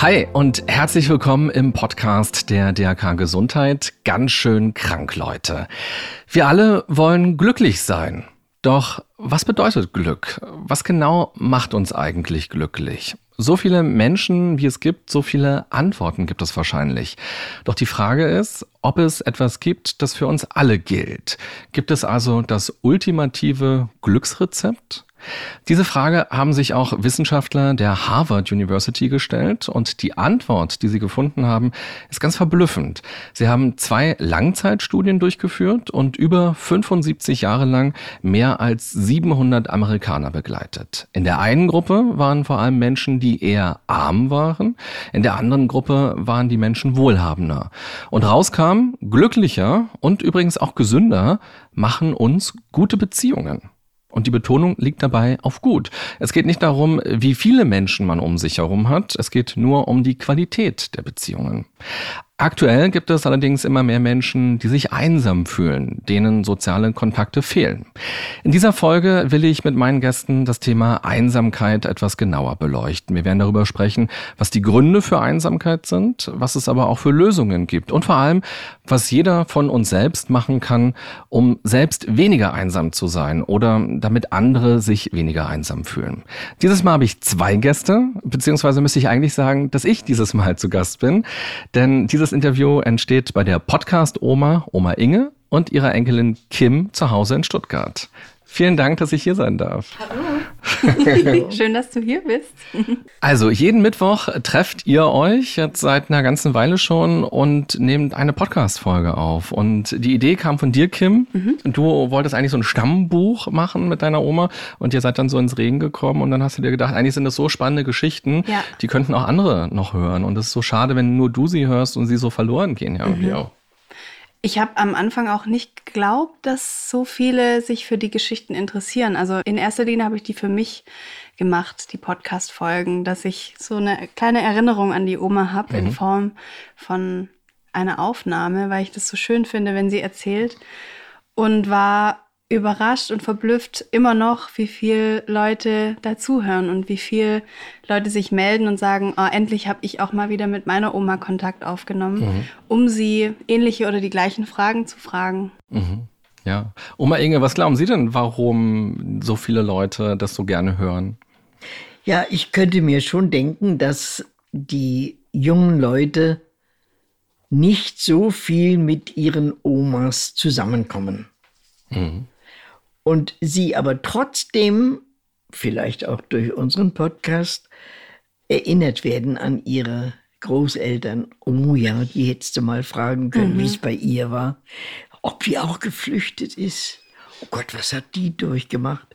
Hi und herzlich willkommen im Podcast der DRK Gesundheit. Ganz schön krank, Leute. Wir alle wollen glücklich sein. Doch was bedeutet Glück? Was genau macht uns eigentlich glücklich? So viele Menschen, wie es gibt, so viele Antworten gibt es wahrscheinlich. Doch die Frage ist, ob es etwas gibt, das für uns alle gilt. Gibt es also das ultimative Glücksrezept? Diese Frage haben sich auch Wissenschaftler der Harvard University gestellt und die Antwort, die sie gefunden haben, ist ganz verblüffend. Sie haben zwei Langzeitstudien durchgeführt und über 75 Jahre lang mehr als 700 Amerikaner begleitet. In der einen Gruppe waren vor allem Menschen, die eher arm waren, in der anderen Gruppe waren die Menschen wohlhabender. Und rauskam, glücklicher und übrigens auch gesünder machen uns gute Beziehungen. Und die Betonung liegt dabei auf gut. Es geht nicht darum, wie viele Menschen man um sich herum hat, es geht nur um die Qualität der Beziehungen. Aktuell gibt es allerdings immer mehr Menschen, die sich einsam fühlen, denen soziale Kontakte fehlen. In dieser Folge will ich mit meinen Gästen das Thema Einsamkeit etwas genauer beleuchten. Wir werden darüber sprechen, was die Gründe für Einsamkeit sind, was es aber auch für Lösungen gibt und vor allem, was jeder von uns selbst machen kann, um selbst weniger einsam zu sein oder damit andere sich weniger einsam fühlen. Dieses Mal habe ich zwei Gäste, beziehungsweise müsste ich eigentlich sagen, dass ich dieses Mal zu Gast bin, denn dieses dieses Interview entsteht bei der Podcast-Oma, Oma Inge und ihrer Enkelin Kim zu Hause in Stuttgart. Vielen Dank, dass ich hier sein darf. Hallo. Schön, dass du hier bist. Also, jeden Mittwoch trefft ihr euch jetzt seit einer ganzen Weile schon und nehmt eine Podcast-Folge auf. Und die Idee kam von dir, Kim. Mhm. Du wolltest eigentlich so ein Stammbuch machen mit deiner Oma und ihr seid dann so ins Regen gekommen und dann hast du dir gedacht, eigentlich sind das so spannende Geschichten, ja. die könnten auch andere noch hören. Und es ist so schade, wenn nur du sie hörst und sie so verloren gehen ja irgendwie mhm. auch. Ich habe am Anfang auch nicht geglaubt, dass so viele sich für die Geschichten interessieren. Also in erster Linie habe ich die für mich gemacht, die Podcast-Folgen, dass ich so eine kleine Erinnerung an die Oma habe mhm. in Form von einer Aufnahme, weil ich das so schön finde, wenn sie erzählt. Und war überrascht und verblüfft immer noch, wie viel Leute dazuhören und wie viel Leute sich melden und sagen, oh, endlich habe ich auch mal wieder mit meiner Oma Kontakt aufgenommen, mhm. um sie ähnliche oder die gleichen Fragen zu fragen. Mhm. Ja. Oma Inge, was glauben Sie denn, warum so viele Leute das so gerne hören? Ja, ich könnte mir schon denken, dass die jungen Leute nicht so viel mit ihren Omas zusammenkommen. Mhm und sie aber trotzdem, vielleicht auch durch unseren Podcast, erinnert werden an ihre Großeltern. Oh ja, die hättest du mal fragen können, mhm. wie es bei ihr war, ob die auch geflüchtet ist. Oh Gott, was hat die durchgemacht?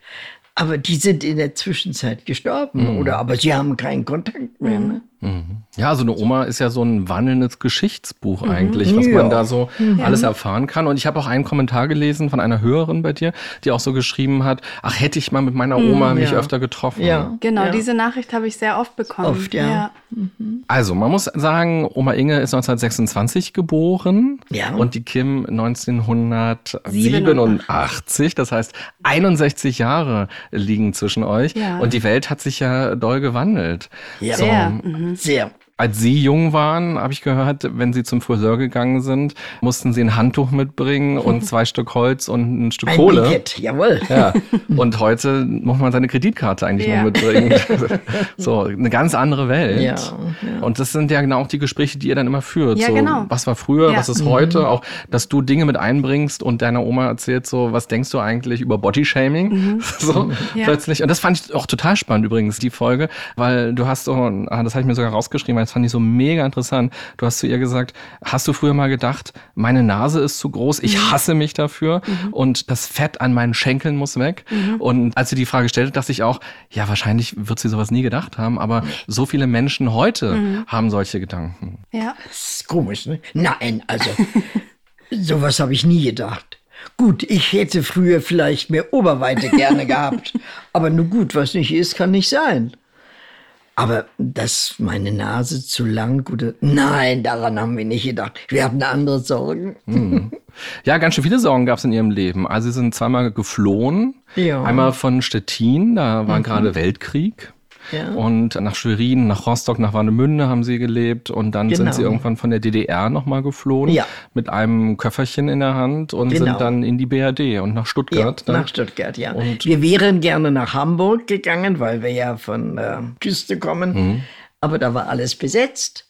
Aber die sind in der Zwischenzeit gestorben, mhm. oder? Aber sie haben keinen Kontakt mehr. Ne? Mhm. Ja, so eine Oma ist ja so ein wandelndes Geschichtsbuch mhm. eigentlich, was ja. man da so mhm. alles erfahren kann. Und ich habe auch einen Kommentar gelesen von einer Hörerin bei dir, die auch so geschrieben hat, ach, hätte ich mal mit meiner mhm. Oma mich ja. öfter getroffen. Ja, genau, ja. diese Nachricht habe ich sehr oft bekommen. Oft, ja. Mhm. Also, man muss sagen, Oma Inge ist 1926 geboren ja. und die Kim 1987. Das heißt, 61 Jahre liegen zwischen euch. Ja. Und die Welt hat sich ja doll gewandelt. Ja. So, sehr. Mhm. Als Sie jung waren, habe ich gehört, wenn Sie zum Friseur gegangen sind, mussten Sie ein Handtuch mitbringen und zwei Stück Holz und ein Stück ein Kohle. Billett, jawohl. Ja. Und heute muss man seine Kreditkarte eigentlich ja. nur mitbringen. so, eine ganz andere Welt. Ja, ja, Und das sind ja genau auch die Gespräche, die ihr dann immer führt. Ja, so, genau. Was war früher, was ist heute? Mhm. Auch, dass du Dinge mit einbringst und deiner Oma erzählt so, was denkst du eigentlich über Bodyshaming? Mhm. So, plötzlich. Und das fand ich auch total spannend übrigens, die Folge, weil du hast so, ah, das habe ich mir sogar rausgeschrieben, das fand ich so mega interessant. Du hast zu ihr gesagt, hast du früher mal gedacht, meine Nase ist zu groß, ich mhm. hasse mich dafür mhm. und das Fett an meinen Schenkeln muss weg. Mhm. Und als sie die Frage stellte, dachte ich auch, ja, wahrscheinlich wird sie sowas nie gedacht haben, aber so viele Menschen heute mhm. haben solche Gedanken. Ja. Das ist komisch, ne? Nein, also sowas habe ich nie gedacht. Gut, ich hätte früher vielleicht mehr Oberweite gerne gehabt. Aber nur gut, was nicht ist, kann nicht sein. Aber dass meine Nase zu lang oder nein, daran haben wir nicht gedacht. Wir hatten andere Sorgen. Hm. Ja, ganz schön viele Sorgen gab es in ihrem Leben. Also sie sind zweimal geflohen. Ja. Einmal von Stettin, da war mhm. gerade Weltkrieg. Ja. Und nach Schwerin, nach Rostock, nach Warnemünde haben sie gelebt. Und dann genau. sind sie irgendwann von der DDR nochmal geflohen. Ja. Mit einem Köfferchen in der Hand und genau. sind dann in die BRD und nach Stuttgart. Ja, nach Stuttgart, ja. Und wir wären gerne nach Hamburg gegangen, weil wir ja von der Küste kommen. Mhm. Aber da war alles besetzt.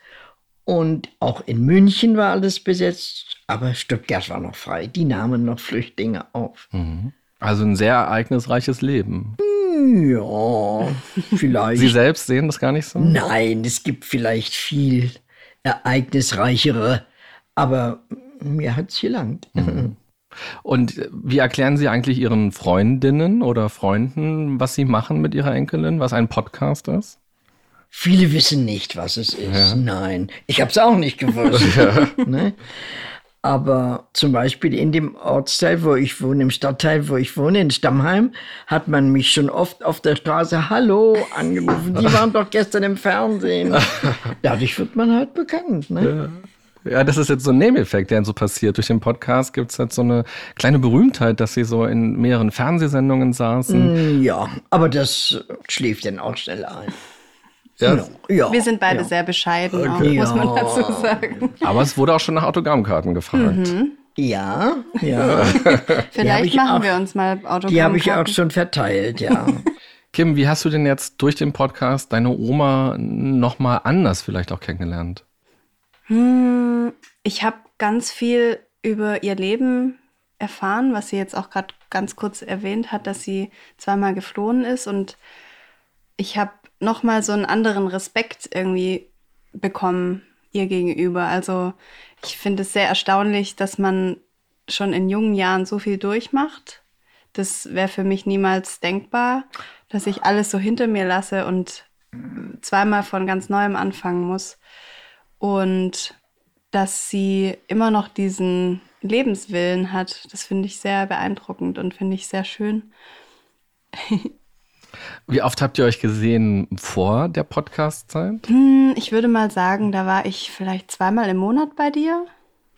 Und auch in München war alles besetzt. Aber Stuttgart war noch frei. Die nahmen noch Flüchtlinge auf. Mhm. Also ein sehr ereignisreiches Leben. Ja, vielleicht. Sie selbst sehen das gar nicht so? Nein, es gibt vielleicht viel ereignisreichere, aber mir hat es gelangt. Mhm. Und wie erklären Sie eigentlich Ihren Freundinnen oder Freunden, was Sie machen mit Ihrer Enkelin, was ein Podcast ist? Viele wissen nicht, was es ist. Ja. Nein, ich habe es auch nicht gewusst. ja. ne? Aber zum Beispiel in dem Ortsteil, wo ich wohne, im Stadtteil, wo ich wohne, in Stammheim, hat man mich schon oft auf der Straße Hallo angerufen. Die waren doch gestern im Fernsehen. Dadurch wird man halt bekannt. Ne? Ja. ja. das ist jetzt so ein Nebeneffekt, der so passiert. Durch den Podcast gibt es halt so eine kleine Berühmtheit, dass sie so in mehreren Fernsehsendungen saßen. Mm, ja, aber das schläft dann auch schnell ein. Ja. ja. Wir sind beide ja. sehr bescheiden, okay. auch, muss man dazu sagen. Aber es wurde auch schon nach Autogrammkarten gefragt. Mhm. Ja, ja. Vielleicht machen auch, wir uns mal Autogrammkarten. Die habe ich auch schon verteilt, ja. Kim, wie hast du denn jetzt durch den Podcast deine Oma nochmal anders vielleicht auch kennengelernt? Hm, ich habe ganz viel über ihr Leben erfahren, was sie jetzt auch gerade ganz kurz erwähnt hat, dass sie zweimal geflohen ist. Und ich habe nochmal so einen anderen Respekt irgendwie bekommen ihr gegenüber. Also ich finde es sehr erstaunlich, dass man schon in jungen Jahren so viel durchmacht. Das wäre für mich niemals denkbar, dass ich alles so hinter mir lasse und zweimal von ganz neuem anfangen muss. Und dass sie immer noch diesen Lebenswillen hat, das finde ich sehr beeindruckend und finde ich sehr schön. Wie oft habt ihr euch gesehen vor der Podcast-Zeit? Hm, ich würde mal sagen, da war ich vielleicht zweimal im Monat bei dir,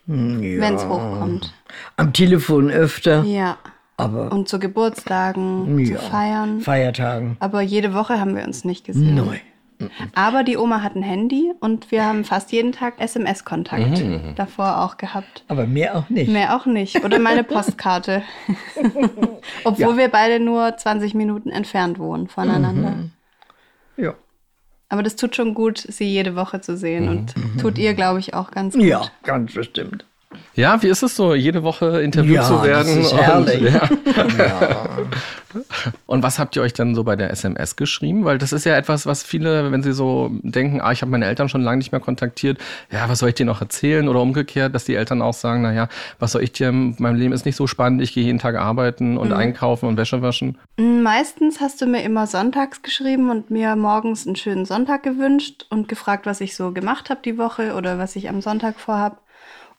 hm, ja. wenn es hochkommt. Am Telefon öfter. Ja. Aber und zu Geburtstagen, ja. zu Feiern. Feiertagen. Aber jede Woche haben wir uns nicht gesehen. Nein. Aber die Oma hat ein Handy und wir haben fast jeden Tag SMS-Kontakt mhm. davor auch gehabt. Aber mehr auch nicht. Mehr auch nicht. Oder meine Postkarte. Obwohl ja. wir beide nur 20 Minuten entfernt wohnen voneinander. Mhm. Ja. Aber das tut schon gut, sie jede Woche zu sehen mhm. und tut ihr, glaube ich, auch ganz gut. Ja, ganz bestimmt. Ja, wie ist es so, jede Woche interviewt ja, zu werden? Das ist herrlich. Und, ja. ja. und was habt ihr euch dann so bei der SMS geschrieben? Weil das ist ja etwas, was viele, wenn sie so denken, ah, ich habe meine Eltern schon lange nicht mehr kontaktiert, ja, was soll ich dir noch erzählen? Oder umgekehrt, dass die Eltern auch sagen, naja, was soll ich dir, mein Leben ist nicht so spannend, ich gehe jeden Tag arbeiten und mhm. einkaufen und Wäsche waschen. Meistens hast du mir immer sonntags geschrieben und mir morgens einen schönen Sonntag gewünscht und gefragt, was ich so gemacht habe die Woche oder was ich am Sonntag vorhab.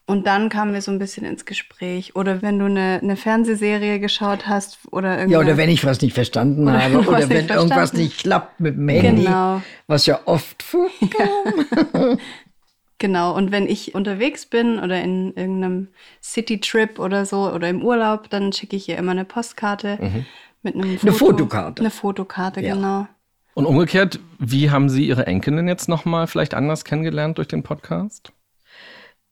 Und dann kamen wir so ein bisschen ins Gespräch. Oder wenn du eine, eine Fernsehserie geschaut hast oder irgendwie. Ja, oder wenn ich was nicht verstanden oder habe. Oder wenn irgendwas nicht klappt mit dem Handy. Genau. Was ja oft. Ja. genau. Und wenn ich unterwegs bin oder in irgendeinem City-Trip oder so oder im Urlaub, dann schicke ich ihr immer eine Postkarte mhm. mit einem Foto. Eine Fotokarte. Eine Fotokarte, ja. genau. Und umgekehrt, wie haben Sie Ihre Enkelin jetzt nochmal vielleicht anders kennengelernt durch den Podcast?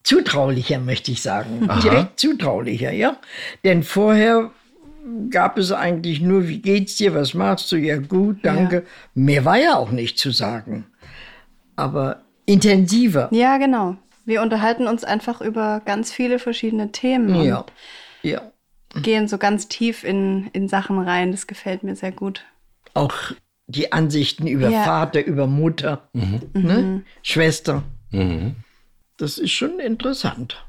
Zutraulicher, möchte ich sagen. Aha. Direkt zutraulicher, ja. Denn vorher gab es eigentlich nur, wie geht's dir, was machst du? Ja, gut, danke. Ja. Mehr war ja auch nicht zu sagen. Aber intensiver. Ja, genau. Wir unterhalten uns einfach über ganz viele verschiedene Themen. Ja. ja. Gehen so ganz tief in, in Sachen rein. Das gefällt mir sehr gut. Auch die Ansichten über Ja. Vater, über Mutter, ne? Schwester. Das ist schon interessant.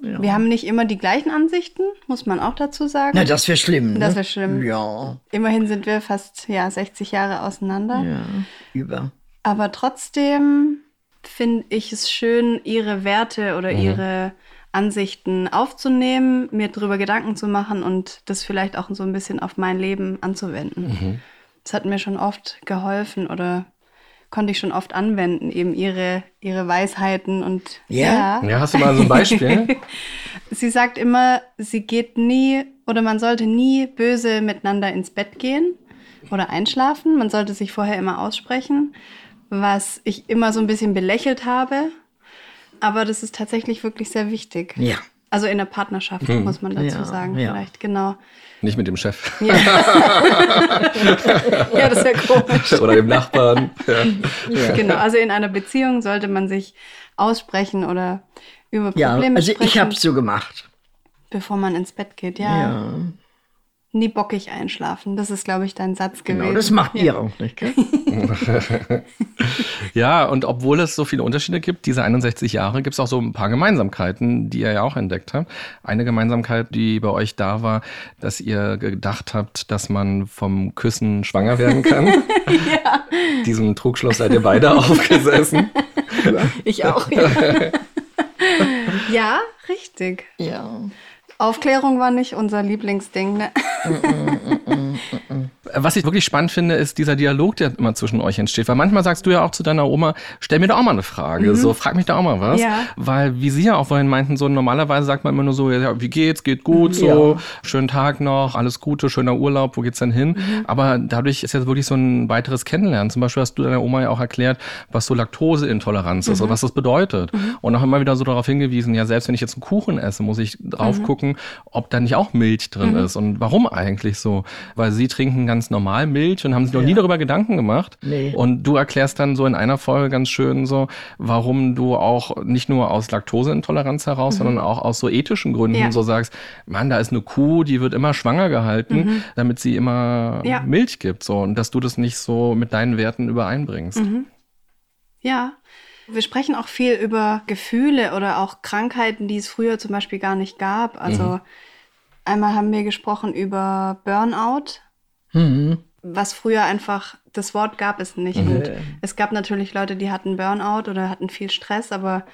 Ja. Wir haben nicht immer die gleichen Ansichten, muss man auch dazu sagen. Na, das wäre schlimm. Ne? Das wär schlimm. Ja, Immerhin sind wir fast ja, 60 Jahre auseinander. ja, über. Aber trotzdem finde ich es schön, ihre Werte oder ihre Ansichten aufzunehmen, mir darüber Gedanken zu machen und das vielleicht auch so ein bisschen auf mein Leben anzuwenden. Das hat mir schon oft geholfen oder konnte ich schon oft anwenden, eben ihre, ihre Weisheiten und Ja? Ja, hast du mal so ein Beispiel? Sie sagt immer, sie geht nie oder man sollte nie böse miteinander ins Bett gehen oder einschlafen. Man sollte sich vorher immer aussprechen, was ich immer so ein bisschen belächelt habe. Aber das ist tatsächlich wirklich sehr wichtig. Ja. Also in der Partnerschaft, muss man dazu Ja, sagen, ja. vielleicht, genau. Nicht mit dem Chef Ja, ja das wäre komisch. oder dem Nachbarn. Ja. Genau, also in einer Beziehung sollte man sich aussprechen oder über Ja, Probleme also sprechen, ich habe es so gemacht. bevor man ins Bett geht. Ja, Ja, nie bockig einschlafen. Das ist, glaube ich, dein Satz gewesen. genau, das macht ja. ihr auch nicht, gell? ja, und obwohl es so viele Unterschiede gibt, diese 61 Jahre, gibt es auch so ein paar Gemeinsamkeiten, die ihr ja auch entdeckt habt. Eine Gemeinsamkeit, die bei euch da war, dass ihr gedacht habt, dass man vom Küssen schwanger werden kann. ja. Diesem Trugschluss seid ihr beide aufgesessen. Ich auch, ja. ja, richtig. Ja. Aufklärung war nicht unser Lieblingsding. Ne? Was ich wirklich spannend finde, ist dieser Dialog, der immer zwischen euch entsteht. Weil manchmal sagst du ja auch zu deiner Oma, stell mir doch auch mal eine Frage. So, frag mich da auch mal was. Ja. Weil, wie Sie ja auch vorhin meinten, so normalerweise sagt man immer nur so, ja, wie geht's, geht gut, so, schönen Tag noch, alles Gute, schöner Urlaub, wo geht's denn hin? Aber dadurch ist jetzt wirklich so ein weiteres Kennenlernen. Zum Beispiel hast du deiner Oma ja auch erklärt, was so Laktoseintoleranz ist und was das bedeutet. Und auch immer wieder so darauf hingewiesen, ja, selbst wenn ich jetzt einen Kuchen esse, muss ich drauf gucken, ob da nicht auch Milch drin ist und warum eigentlich so. Weil sie trinken ganz normal Milch und haben sich noch nie darüber Gedanken gemacht. Nee. Und du erklärst dann so in einer Folge ganz schön so, warum du auch nicht nur aus Laktoseintoleranz heraus, sondern auch aus so ethischen Gründen Ja. so sagst, Mann, da ist eine Kuh, die wird immer schwanger gehalten, damit sie immer Ja. Milch gibt. So. Und dass du das nicht so mit deinen Werten übereinbringst. Ja. Wir sprechen auch viel über Gefühle oder auch Krankheiten, die es früher zum Beispiel gar nicht gab. Also einmal haben wir gesprochen über Burnout, Mhm. was früher einfach, das Wort gab es nicht. Und es gab natürlich Leute, die hatten Burnout oder hatten viel Stress, aber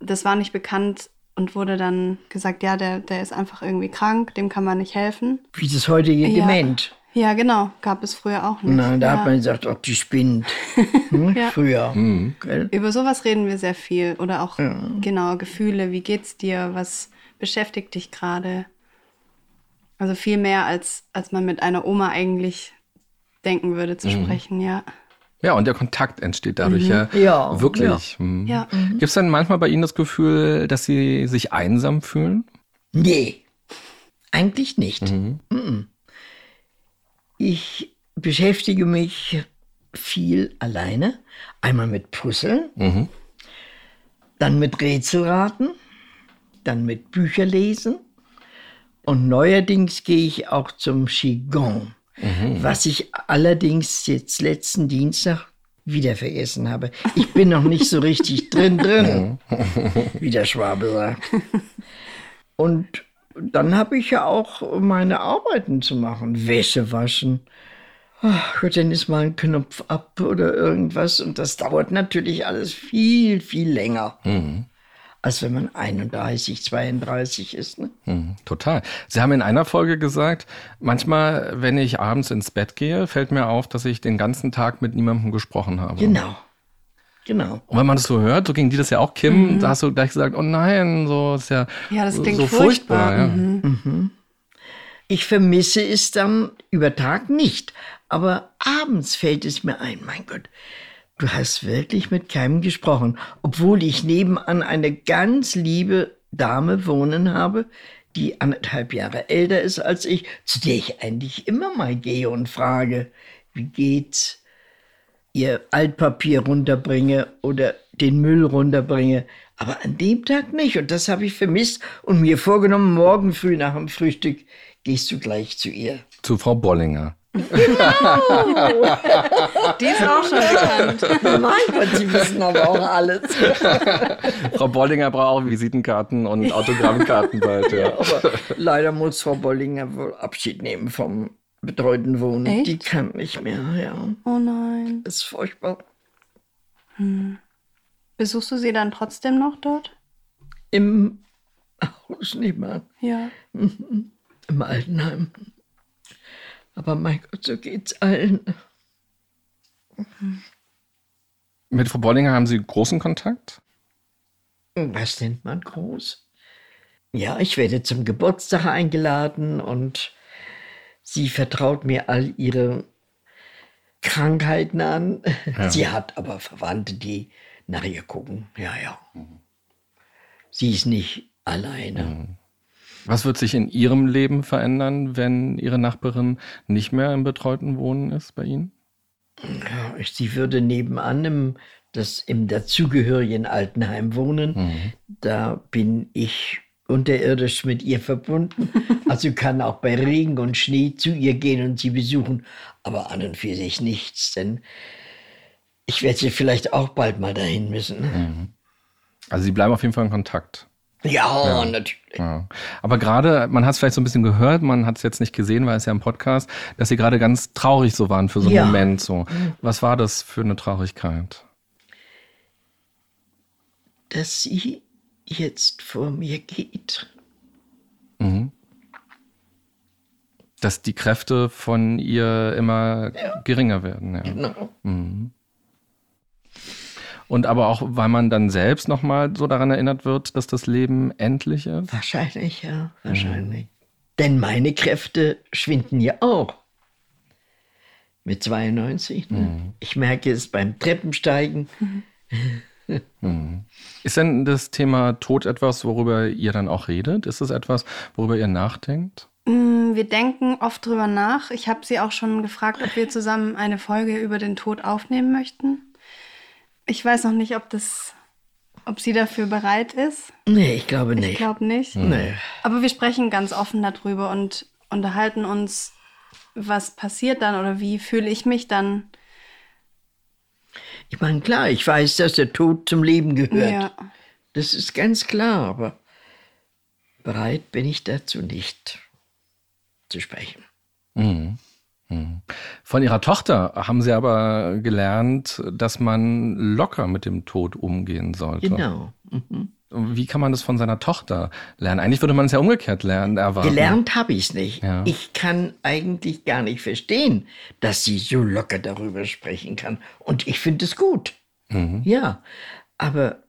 das war nicht bekannt und wurde dann gesagt, ja, der, der ist einfach irgendwie krank, dem kann man nicht helfen. Wie das heutige Ja. Dement. Ja, genau, gab es früher auch nicht. Na, da ja. hat man gesagt, ob die spinnt. Hm? Ja. Früher. Gell? Über sowas reden wir sehr viel. Oder auch genau Gefühle, wie geht's dir, was beschäftigt dich gerade? Also viel mehr, als, als man mit einer Oma eigentlich denken würde zu sprechen, ja. Ja, und der Kontakt entsteht dadurch ja, Ja, wirklich. Mhm. Ja. Gibt es denn manchmal bei Ihnen das Gefühl, dass Sie sich einsam fühlen? Nee, eigentlich nicht. Mhm. Ich beschäftige mich viel alleine. Einmal mit Puzzeln, Mhm. dann mit Rätselraten, dann mit Bücherlesen. Und neuerdings gehe ich auch zum Qigong, was ich allerdings jetzt letzten Dienstag wieder vergessen habe. Ich bin noch nicht so richtig drin drin, wie der Schwabe sagt. Und dann habe ich ja auch meine Arbeiten zu machen. Wäsche waschen. Ach Gott, dann ist mal ein Knopf ab oder irgendwas. Und das dauert natürlich alles viel, viel länger. Als wenn man 31, 32 ist. Ne? Mhm, total. Sie haben in einer Folge gesagt, manchmal, wenn ich abends ins Bett gehe, fällt mir auf, dass ich den ganzen Tag mit niemandem gesprochen habe. Genau. Genau. Und wenn man das so hört, so ging die das ja auch, Kim, da hast du gleich gesagt, oh nein, so ist ja, Ja, das klingt so furchtbar. ja. Mhm. Ich vermisse es dann über Tag nicht. Aber abends fällt es mir ein, mein Gott, du hast wirklich mit keinem gesprochen, obwohl ich nebenan eine ganz liebe Dame wohnen habe, die anderthalb Jahre älter ist als ich, zu der ich eigentlich immer mal gehe und frage, wie geht's, ihr Altpapier runterbringe oder den Müll runterbringe. Aber an dem Tag nicht. Und das habe ich vermisst und mir vorgenommen, morgen früh nach dem Frühstück gehst du gleich zu ihr. Zu Frau Bollinger. Die ist auch schon bekannt. Mein Gott, Sie wissen aber auch alles. Frau Bollinger braucht auch Visitenkarten und Autogrammkarten bald. Ja. Aber leider muss Frau Bollinger wohl Abschied nehmen vom betreuten Wohnen. Echt? Die kann nicht mehr, ja. Oh nein. Das ist furchtbar. Besuchst du sie dann trotzdem noch dort? Im Haus nicht mehr, Ja. im Altenheim. Aber mein Gott, so geht's allen. Mit Frau Bollinger haben Sie großen Kontakt? Was nennt man groß? Ja, ich werde zum Geburtstag eingeladen und sie vertraut mir all ihre Krankheiten an. Sie hat aber Verwandte, die nach ihr gucken. Ja, ja. Sie ist nicht alleine. Was wird sich in Ihrem Leben verändern, wenn Ihre Nachbarin nicht mehr im betreuten Wohnen ist bei Ihnen? Ja, sie würde nebenan im, das, im dazugehörigen Altenheim wohnen. Da bin ich unterirdisch mit ihr verbunden. Also kann auch bei Regen und Schnee zu ihr gehen und sie besuchen, aber an und für sich nichts, denn ich werde sie vielleicht auch bald mal dahin müssen. Also Sie bleiben auf jeden Fall in Kontakt. Ja, natürlich. Ja. Aber gerade, man hat es vielleicht so ein bisschen gehört, man hat es jetzt nicht gesehen, weil es ja im Podcast, dass Sie gerade ganz traurig so waren für so einen Ja. Moment. So. Was war das für eine Traurigkeit? Dass sie jetzt vor mir geht. Dass die Kräfte von ihr immer geringer werden. Ja. Genau. Und aber auch, weil man dann selbst nochmal so daran erinnert wird, dass das Leben endlich ist. Wahrscheinlich, ja, wahrscheinlich. Denn meine Kräfte schwinden ja auch. Mit 92. Ne? Ich merke es beim Treppensteigen. Ist denn das Thema Tod etwas, worüber ihr dann auch redet? Ist es etwas, worüber ihr nachdenkt? Mm, Wir denken oft drüber nach. Ich habe sie auch schon gefragt, ob wir zusammen eine Folge über den Tod aufnehmen möchten. Ich weiß noch nicht, ob das, ob sie dafür bereit ist. Nee, ich glaube nicht. Ich glaube nicht. Nee. Aber wir sprechen ganz offen darüber und unterhalten uns, was passiert dann oder wie fühle ich mich dann. Ich meine, klar, ich weiß, dass der Tod zum Leben gehört. Ja. Das ist ganz klar, aber bereit bin ich dazu nicht zu sprechen. Von ihrer Tochter haben sie aber gelernt, dass man locker mit dem Tod umgehen sollte. Genau. Mhm. Wie kann man das von seiner Tochter lernen? Eigentlich würde man es ja umgekehrt lernen, erwarten. Gelernt habe ich es nicht. Ja. Ich kann eigentlich gar nicht verstehen, dass sie so locker darüber sprechen kann. Und ich finde es gut. Mhm. Ja, aber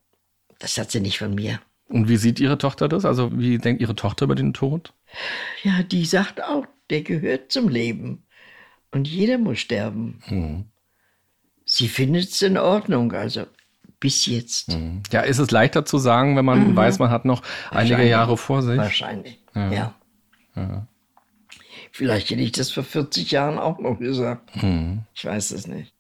das hat sie nicht von mir. Und wie sieht ihre Tochter das? Also wie denkt ihre Tochter über den Tod? Ja, die sagt auch, der gehört zum Leben. Und jeder muss sterben. Mhm. Sie findet es in Ordnung, also bis jetzt. Ja, ist es leichter zu sagen, wenn man weiß, man hat noch einige. Jahre vor sich? Wahrscheinlich. Ja. Vielleicht hätte ich das vor 40 Jahren auch noch gesagt. Mhm. Ich weiß es nicht.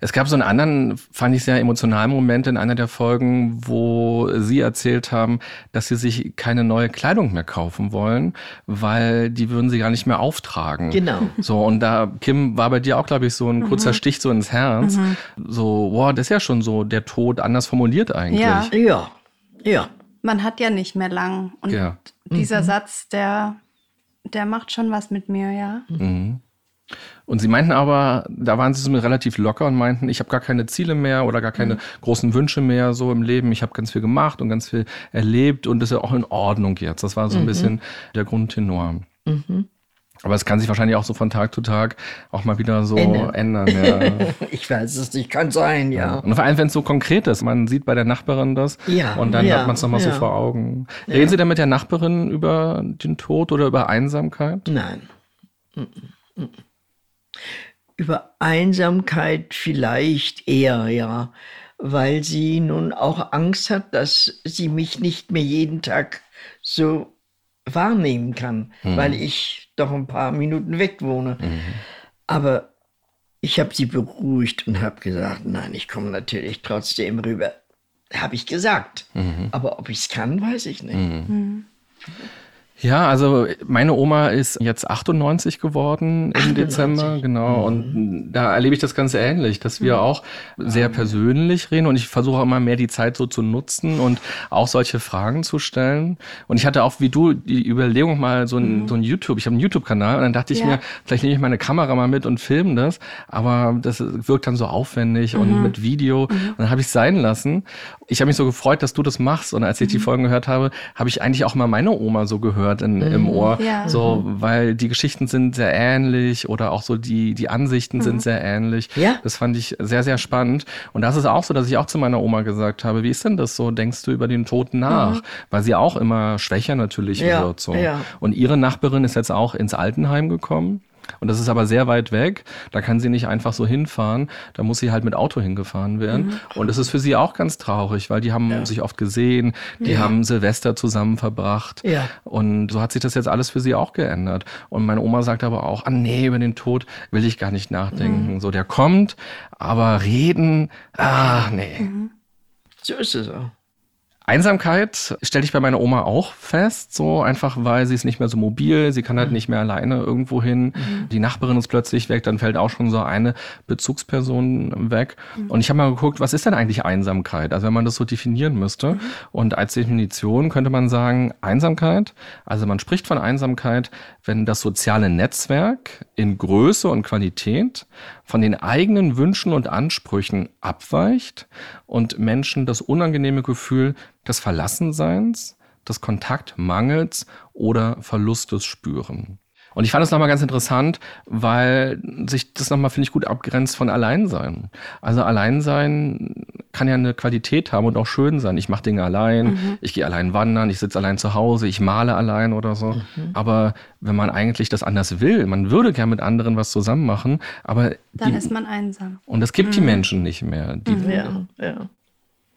Es gab so einen anderen, fand ich sehr emotionalen Moment in einer der Folgen, wo Sie erzählt haben, dass Sie sich keine neue Kleidung mehr kaufen wollen, weil die würden Sie gar nicht mehr auftragen. Genau. So, und da, Kim, war bei dir auch, glaube ich, so ein kurzer Stich so ins Herz. So, wow, das ist ja schon so der Tod anders formuliert eigentlich. Ja. Ja, ja. Man hat ja nicht mehr lang. Und Ja. dieser Satz, der, der macht schon was mit mir, ja. Und sie meinten aber, da waren sie so relativ locker und meinten, ich habe gar keine Ziele mehr oder gar keine großen Wünsche mehr so im Leben. Ich habe ganz viel gemacht und ganz viel erlebt und das ist ja auch in Ordnung jetzt. Das war so ein bisschen der Grundtenor. Aber es kann sich wahrscheinlich auch so von Tag zu Tag auch mal wieder so Ändern. ändern. ja. Ich weiß es nicht, kann sein, ja. Und vor allem, wenn es so konkret ist, man sieht bei der Nachbarin das Ja, und dann ja, hat man es nochmal so ja. vor Augen. Reden Sie denn mit der Nachbarin über den Tod oder über Einsamkeit? Nein. Mm, mm. Über Einsamkeit vielleicht eher, ja, weil sie nun auch Angst hat, dass sie mich nicht mehr jeden Tag so wahrnehmen kann, weil ich doch ein paar Minuten weg wohne. Aber ich habe sie beruhigt und habe gesagt, nein, ich komme natürlich trotzdem rüber. Habe ich gesagt. Aber ob ich es kann, weiß ich nicht. Ja, also meine Oma ist jetzt 98 geworden im 98. Dezember, genau. Mhm. Und da erlebe ich das ganz ähnlich, dass wir mhm. auch sehr persönlich reden und ich versuche auch immer mehr die Zeit so zu nutzen und auch solche Fragen zu stellen. Und ich hatte auch wie du die Überlegung mal so ein, mhm. so ein YouTube, ich habe einen YouTube-Kanal und dann dachte ich ja. mir, vielleicht nehme ich meine Kamera mal mit und filme das, aber das wirkt dann so aufwendig mhm. und mit Video. Mhm. Und dann habe ich es sein lassen. Ich habe mich so gefreut, dass du das machst. Und als ich die mhm. Folgen gehört habe, habe ich eigentlich auch mal meine Oma so gehört in, im Ohr. Ja. So, weil die Geschichten sind sehr ähnlich oder auch so die, die Ansichten sind sehr ähnlich. Ja. Das fand ich sehr, sehr spannend. Und das ist auch so, dass ich auch zu meiner Oma gesagt habe, wie ist denn das so? Denkst du über den Tod nach? Mhm. Weil sie auch immer schwächer natürlich ja. wird. So. Ja. Und ihre Nachbarin ist jetzt auch ins Altenheim gekommen. Und das ist aber sehr weit weg. Da kann sie nicht einfach so hinfahren. Da muss sie halt mit Auto hingefahren werden. Mhm. Und es ist für sie auch ganz traurig, weil die haben ja. sich oft gesehen, die ja. haben Silvester zusammen verbracht. Ja. Und so hat sich das jetzt alles für sie auch geändert. Und meine Oma sagt aber auch, ah nee, über den Tod will ich gar nicht nachdenken. Mhm. So, der kommt, aber reden, ah nee. Mhm. So ist es auch. Einsamkeit stelle ich bei meiner Oma auch fest, so einfach, weil sie ist nicht mehr so mobil, sie kann halt mhm. nicht mehr alleine irgendwo hin. Mhm. Die Nachbarin ist plötzlich weg, dann fällt auch schon so eine Bezugsperson weg. Mhm. Und ich habe mal geguckt, was ist denn eigentlich Einsamkeit? Also wenn man das so definieren müsste. Mhm. Und als Definition könnte man sagen, Einsamkeit, also man spricht von Einsamkeit, wenn das soziale Netzwerk in Größe und Qualität von den eigenen Wünschen und Ansprüchen abweicht und Menschen das unangenehme Gefühl des Verlassenseins, des Kontaktmangels oder Verlustes spüren. Und ich fand das nochmal ganz interessant, weil sich das nochmal, finde ich, gut abgrenzt von Alleinsein. Also Alleinsein kann ja eine Qualität haben und auch schön sein. Ich mache Dinge allein, mhm. ich gehe allein wandern, ich sitze allein zu Hause, ich male allein oder so. Mhm. Aber wenn man eigentlich das anders will, man würde gern mit anderen was zusammen machen, aber dann die, ist man einsam. Und es gibt mhm. die Menschen nicht mehr. Mhm. ja, ja.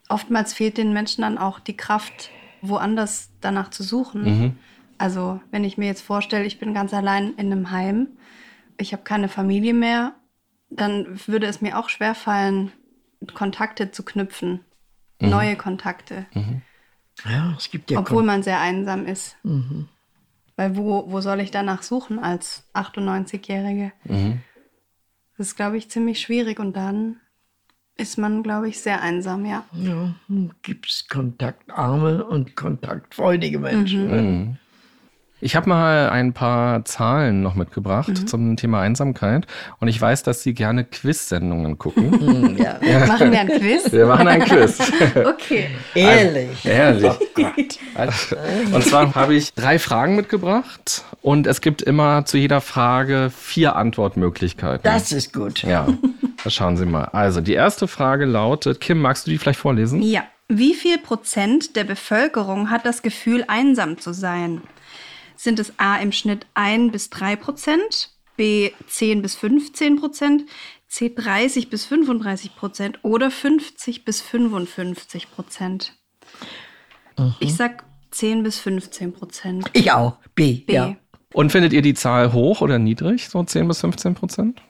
Oftmals fehlt den Menschen dann auch die Kraft, woanders danach zu suchen. Also wenn ich mir jetzt vorstelle, ich bin ganz allein in einem Heim, ich habe keine Familie mehr, dann würde es mir auch schwerfallen, Kontakte zu knüpfen, mhm. neue Kontakte. Mhm. Ja, es gibt ja. Obwohl Kon man sehr einsam ist. Mhm. Weil wo, wo soll ich danach suchen als 98-Jährige? Mhm. Das ist, glaube ich, ziemlich schwierig und dann ist man, glaube ich, sehr einsam, ja. Ja, gibt es kontaktarme und kontaktfreudige Menschen. Mhm. Ich habe mal ein paar Zahlen noch mitgebracht mhm. zum Thema Einsamkeit. Und ich weiß, dass Sie gerne Quiz-Sendungen gucken. Mhm, ja. ja. Machen wir ein Quiz? Wir machen ein Quiz. okay. Ehrlich. Also, ehrlich. Oh also, und zwar habe ich drei Fragen mitgebracht. Und es gibt immer zu jeder Frage vier Antwortmöglichkeiten. Das ist gut. Ja. Da schauen Sie mal. Also, die erste Frage lautet: Kim, magst du die vielleicht vorlesen? Ja. Wie viel Prozent der Bevölkerung hat das Gefühl, einsam zu sein? Sind es A im Schnitt 1 bis 3 Prozent, B 10 bis 15 Prozent, C 30 bis 35 Prozent oder 50 bis 55 Prozent. Mhm. Ich sag 10 bis 15 Prozent. Ich auch. B, B. Ja. Und findet ihr die Zahl hoch oder niedrig, so 10 bis 15 Prozent?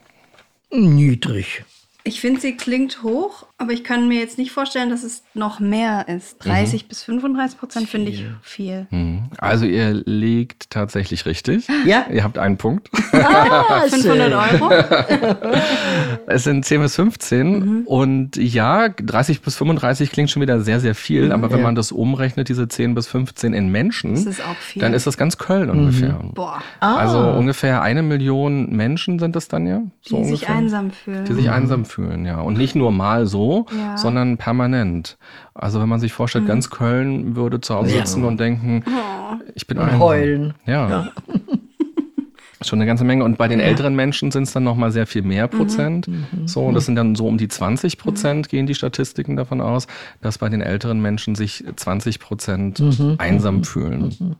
Niedrig. Ich finde, sie klingt hoch, aber ich kann mir jetzt nicht vorstellen, dass es noch mehr ist. 30 mhm. bis 35 Prozent finde ich viel. Mhm. Also ihr liegt tatsächlich richtig. Ja. Ihr habt einen Punkt. Ah, 500 Euro. es sind 10 bis 15 mhm. und ja, 30 bis 35 klingt schon wieder sehr, sehr viel. Mhm. Aber wenn ja. man das umrechnet, diese 10 bis 15 in Menschen, ist dann ist das ganz Köln mhm. ungefähr. Boah. Ah. Also ungefähr eine Million Menschen sind es dann ja. So die ungefähr, sich einsam fühlen. Die sich einsam fühlen, ja. Und nicht nur mal so, ja. sondern permanent. Also wenn man sich vorstellt, mhm. ganz Köln würde zu Hause sitzen ja. und denken, oh. ich bin und heulen. Ja. ja. Schon eine ganze Menge. Und bei den älteren Menschen sind es dann nochmal sehr viel mehr mhm. Prozent. Mhm. So, das sind dann so um die 20 Prozent, gehen die Statistiken davon aus, dass bei den älteren Menschen sich 20 Prozent mhm. einsam fühlen.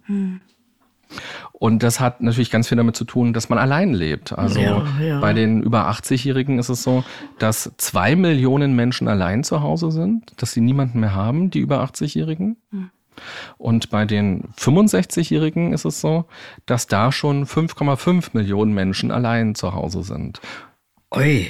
Und das hat natürlich ganz viel damit zu tun, dass man allein lebt. Also ja, ja. bei den über 80-Jährigen ist es so, dass zwei Millionen Menschen allein zu Hause sind, dass sie niemanden mehr haben, die über 80-Jährigen. Hm. Und bei den 65-Jährigen ist es so, dass da schon 5,5 Millionen Menschen allein zu Hause sind. Ui.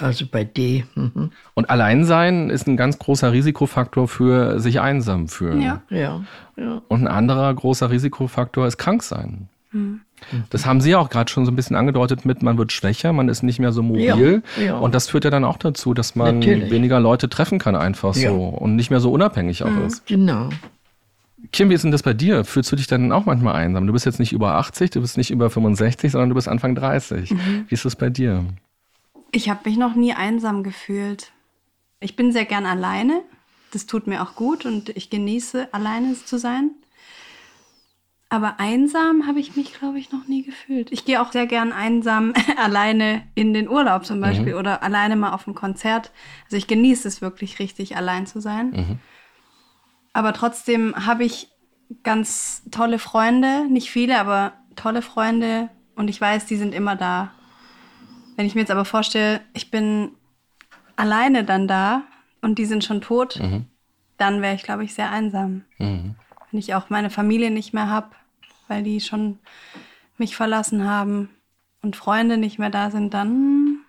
Also bei D. Mhm. Und Alleinsein ist ein ganz großer Risikofaktor für sich einsam fühlen. Ja. Ja, ja. Und ein anderer großer Risikofaktor ist Kranksein. Das haben Sie ja auch gerade schon so ein bisschen angedeutet mit, man wird schwächer, man ist nicht mehr so mobil. Ja, ja. Und das führt ja dann auch dazu, dass man Natürlich. weniger Leute treffen kann einfach Ja. so und nicht mehr so unabhängig auch ist. Genau. Kim, wie ist denn das bei dir? Fühlst du dich dann auch manchmal einsam? Du bist jetzt nicht über 80, du bist nicht über 65, sondern du bist Anfang 30. Wie ist das bei dir? Ich habe mich noch nie einsam gefühlt. Ich bin sehr gern alleine. Das tut mir auch gut und ich genieße, alleine zu sein. Aber einsam habe ich mich, glaube ich, noch nie gefühlt. Ich gehe auch sehr gern einsam alleine in den Urlaub zum Beispiel oder alleine mal auf ein Konzert. Also ich genieße es wirklich richtig, allein zu sein. Aber trotzdem habe ich ganz tolle Freunde, nicht viele, aber tolle Freunde und ich weiß, die sind immer da. Wenn ich mir jetzt aber vorstelle, ich bin alleine dann da und die sind schon tot, dann wäre ich, glaube ich, sehr einsam. Wenn ich auch meine Familie nicht mehr habe, weil die schon mich verlassen haben und Freunde nicht mehr da sind, dann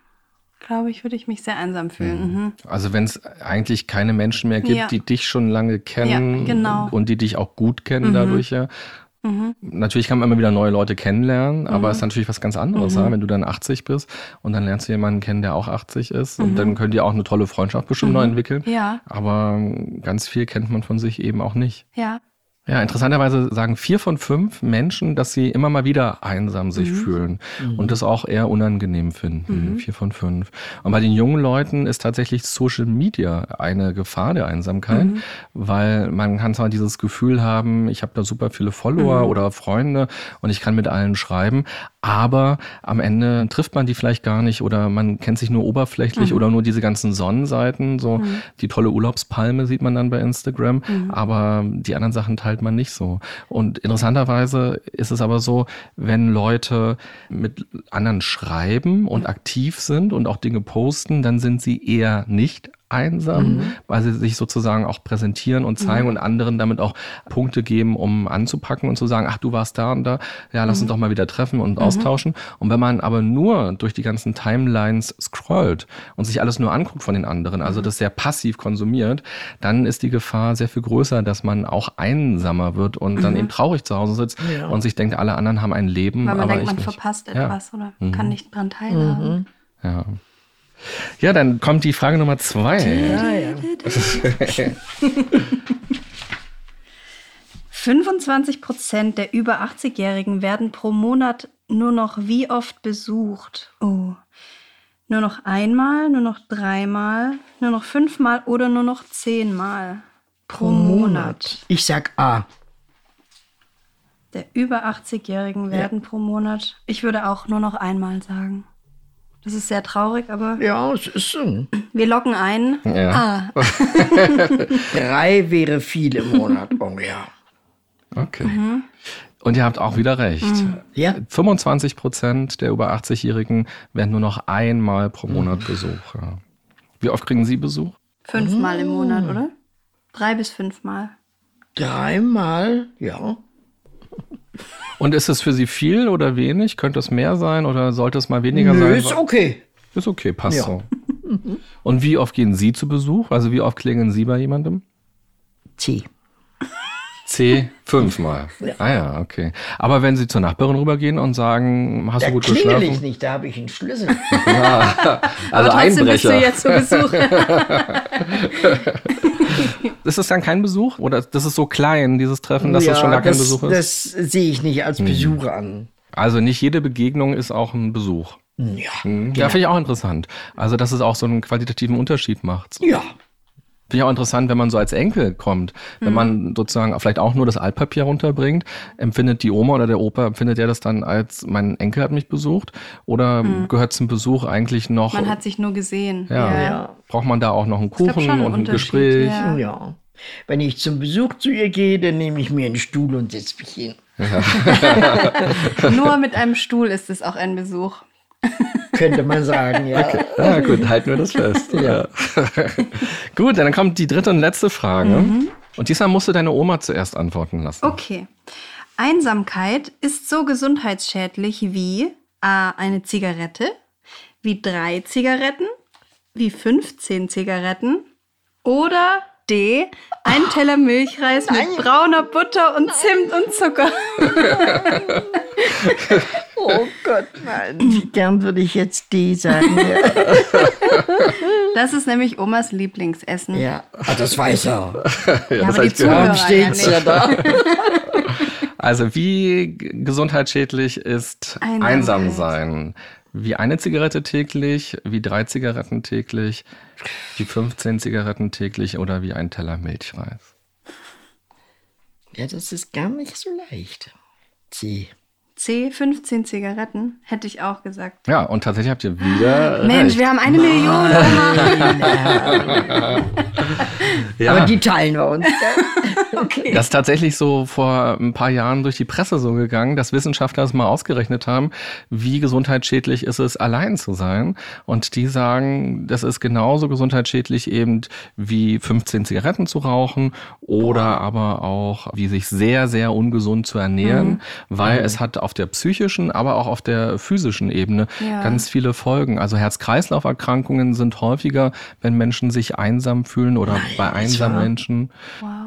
glaube ich, würde ich mich sehr einsam fühlen. Mhm. Also wenn es eigentlich keine Menschen mehr gibt, Ja. die dich schon lange kennen Ja, genau. und die dich auch gut kennen dadurch ja. Natürlich kann man immer wieder neue Leute kennenlernen, aber es ist natürlich was ganz anderes, ja? wenn du dann 80 bist und dann lernst du jemanden kennen, der auch 80 ist und dann könnt ihr auch eine tolle Freundschaft bestimmt neu entwickeln. Ja. Aber ganz viel kennt man von sich eben auch nicht. Ja. Ja, interessanterweise sagen vier von fünf Menschen, dass sie immer mal wieder einsam sich fühlen und das auch eher unangenehm finden. Vier von fünf. Und bei den jungen Leuten ist tatsächlich Social Media eine Gefahr der Einsamkeit, weil man kann zwar dieses Gefühl haben, ich habe da super viele Follower oder Freunde und ich kann mit allen schreiben, aber am Ende trifft man die vielleicht gar nicht oder man kennt sich nur oberflächlich oder nur diese ganzen Sonnenseiten, so die tolle Urlaubspalme sieht man dann bei Instagram, aber die anderen Sachen teilt man nicht so. Und interessanterweise ist es aber so, wenn Leute mit anderen schreiben und aktiv sind und auch Dinge posten, dann sind sie eher nicht einsam, weil sie sich sozusagen auch präsentieren und zeigen und anderen damit auch Punkte geben, um anzupacken und zu sagen, ach, du warst da und da, ja, lass uns doch mal wieder treffen und austauschen. Und wenn man aber nur durch die ganzen Timelines scrollt und sich alles nur anguckt von den anderen, also das sehr passiv konsumiert, dann ist die Gefahr sehr viel größer, dass man auch einsamer wird und dann eben traurig zu Hause sitzt Ja. und sich denkt, alle anderen haben ein Leben, Weil man aber denkt, ich man nicht. verpasst Ja. etwas oder kann nicht dran teilhaben. Ja. Ja, dann kommt die Frage Nummer zwei. Ja, ja. 25 Prozent der über 80-Jährigen werden pro Monat nur noch wie oft besucht? Oh. Nur noch einmal, nur noch dreimal, nur noch fünfmal oder nur noch zehnmal pro, Monat. Ich sag A. Der über 80-Jährigen werden pro Monat. Ich würde auch nur noch einmal sagen. Das ist sehr traurig, aber Ja, es ist so. wir locken ein. Ja. Ah, Drei wäre viel im Monat. Oh ja. Okay. Und ihr habt auch wieder recht. Ja. 25 Prozent der über 80-Jährigen werden nur noch einmal pro Monat Besuch. Ja. Wie oft kriegen Sie Besuch? fünfmal im Monat, oder? Drei bis fünfmal. Dreimal, ja. Und ist es für Sie viel oder wenig? Könnte es mehr sein oder sollte es mal weniger Nö, sein? ist okay. Ist okay, passt Ja. so. Und wie oft gehen Sie zu Besuch? Also wie oft klingeln Sie bei jemandem? C. C fünfmal. Ah ja, okay. Aber wenn Sie zur Nachbarin rübergehen und sagen, hast Da du gut klingel geschlafen? ich nicht, da habe ich einen Schlüssel. Also Aber trotzdem bist du Einbrecher. jetzt zu Besuch. Ist das dann kein Besuch? Oder das ist so klein, dieses Treffen, dass ja, das schon gar kein das, Besuch ist? Hm. Das sehe ich nicht als Besuch an. Also nicht jede Begegnung ist auch ein Besuch. Ja. Hm, Ja, finde ich auch interessant. Also, dass es auch so einen qualitativen Unterschied macht. Ja. Finde ich auch interessant, wenn man so als Enkel kommt. Wenn man sozusagen vielleicht auch nur das Altpapier runterbringt, empfindet die Oma oder der Opa, empfindet er das dann als, mein Enkel hat mich besucht? Oder gehört zum Besuch eigentlich noch, Man hat sich nur gesehen. Ja. Ja. braucht man da auch noch einen Kuchen einen und ein Gespräch? ja. Ja. Wenn ich zum Besuch zu ihr gehe, dann nehme ich mir einen Stuhl und setze mich hin. Nur mit einem Stuhl ist es auch ein Besuch. Könnte man sagen, ja. Ja, gut, halten wir das fest. ja. gut, dann kommt die dritte und letzte Frage. Mhm. Und diesmal musst du deine Oma zuerst antworten lassen. Okay. Einsamkeit ist so gesundheitsschädlich wie A. eine Zigarette, wie drei Zigaretten, wie 15 Zigaretten oder D, ein Teller Milchreis mit brauner Butter und Zimt und Zucker. Oh Gott, nein. Wie gern würde ich jetzt D sagen. Das ist nämlich Omas Lieblingsessen. ja. Ah, das weiß er. Ja, Ja, das aber die. Zuhörer ja steht's ja da. Also wie gesundheitsschädlich ist Einsamkeit. einsam sein? Wie eine Zigarette täglich, wie drei Zigaretten täglich, wie 15 Zigaretten täglich oder wie ein Teller Milchreis? Ja, das ist gar nicht so leicht. C. C, 15 Zigaretten, hätte ich auch gesagt. Ja, und tatsächlich habt ihr wieder Mensch, recht. wir haben eine Million. ja. Aber die teilen wir uns. gell? Das ist tatsächlich so vor ein paar Jahren durch die Presse so gegangen, dass Wissenschaftler es mal ausgerechnet haben, wie gesundheitsschädlich ist es, allein zu sein. Und die sagen, das ist genauso gesundheitsschädlich eben wie 15 Zigaretten zu rauchen oder aber auch wie sich sehr, sehr ungesund zu ernähren, weil es hat auf der psychischen, aber auch auf der physischen Ebene Ja. ganz viele Folgen. Also Herz-Kreislauf-Erkrankungen sind häufiger, wenn Menschen sich einsam fühlen oder bei einsamen Menschen.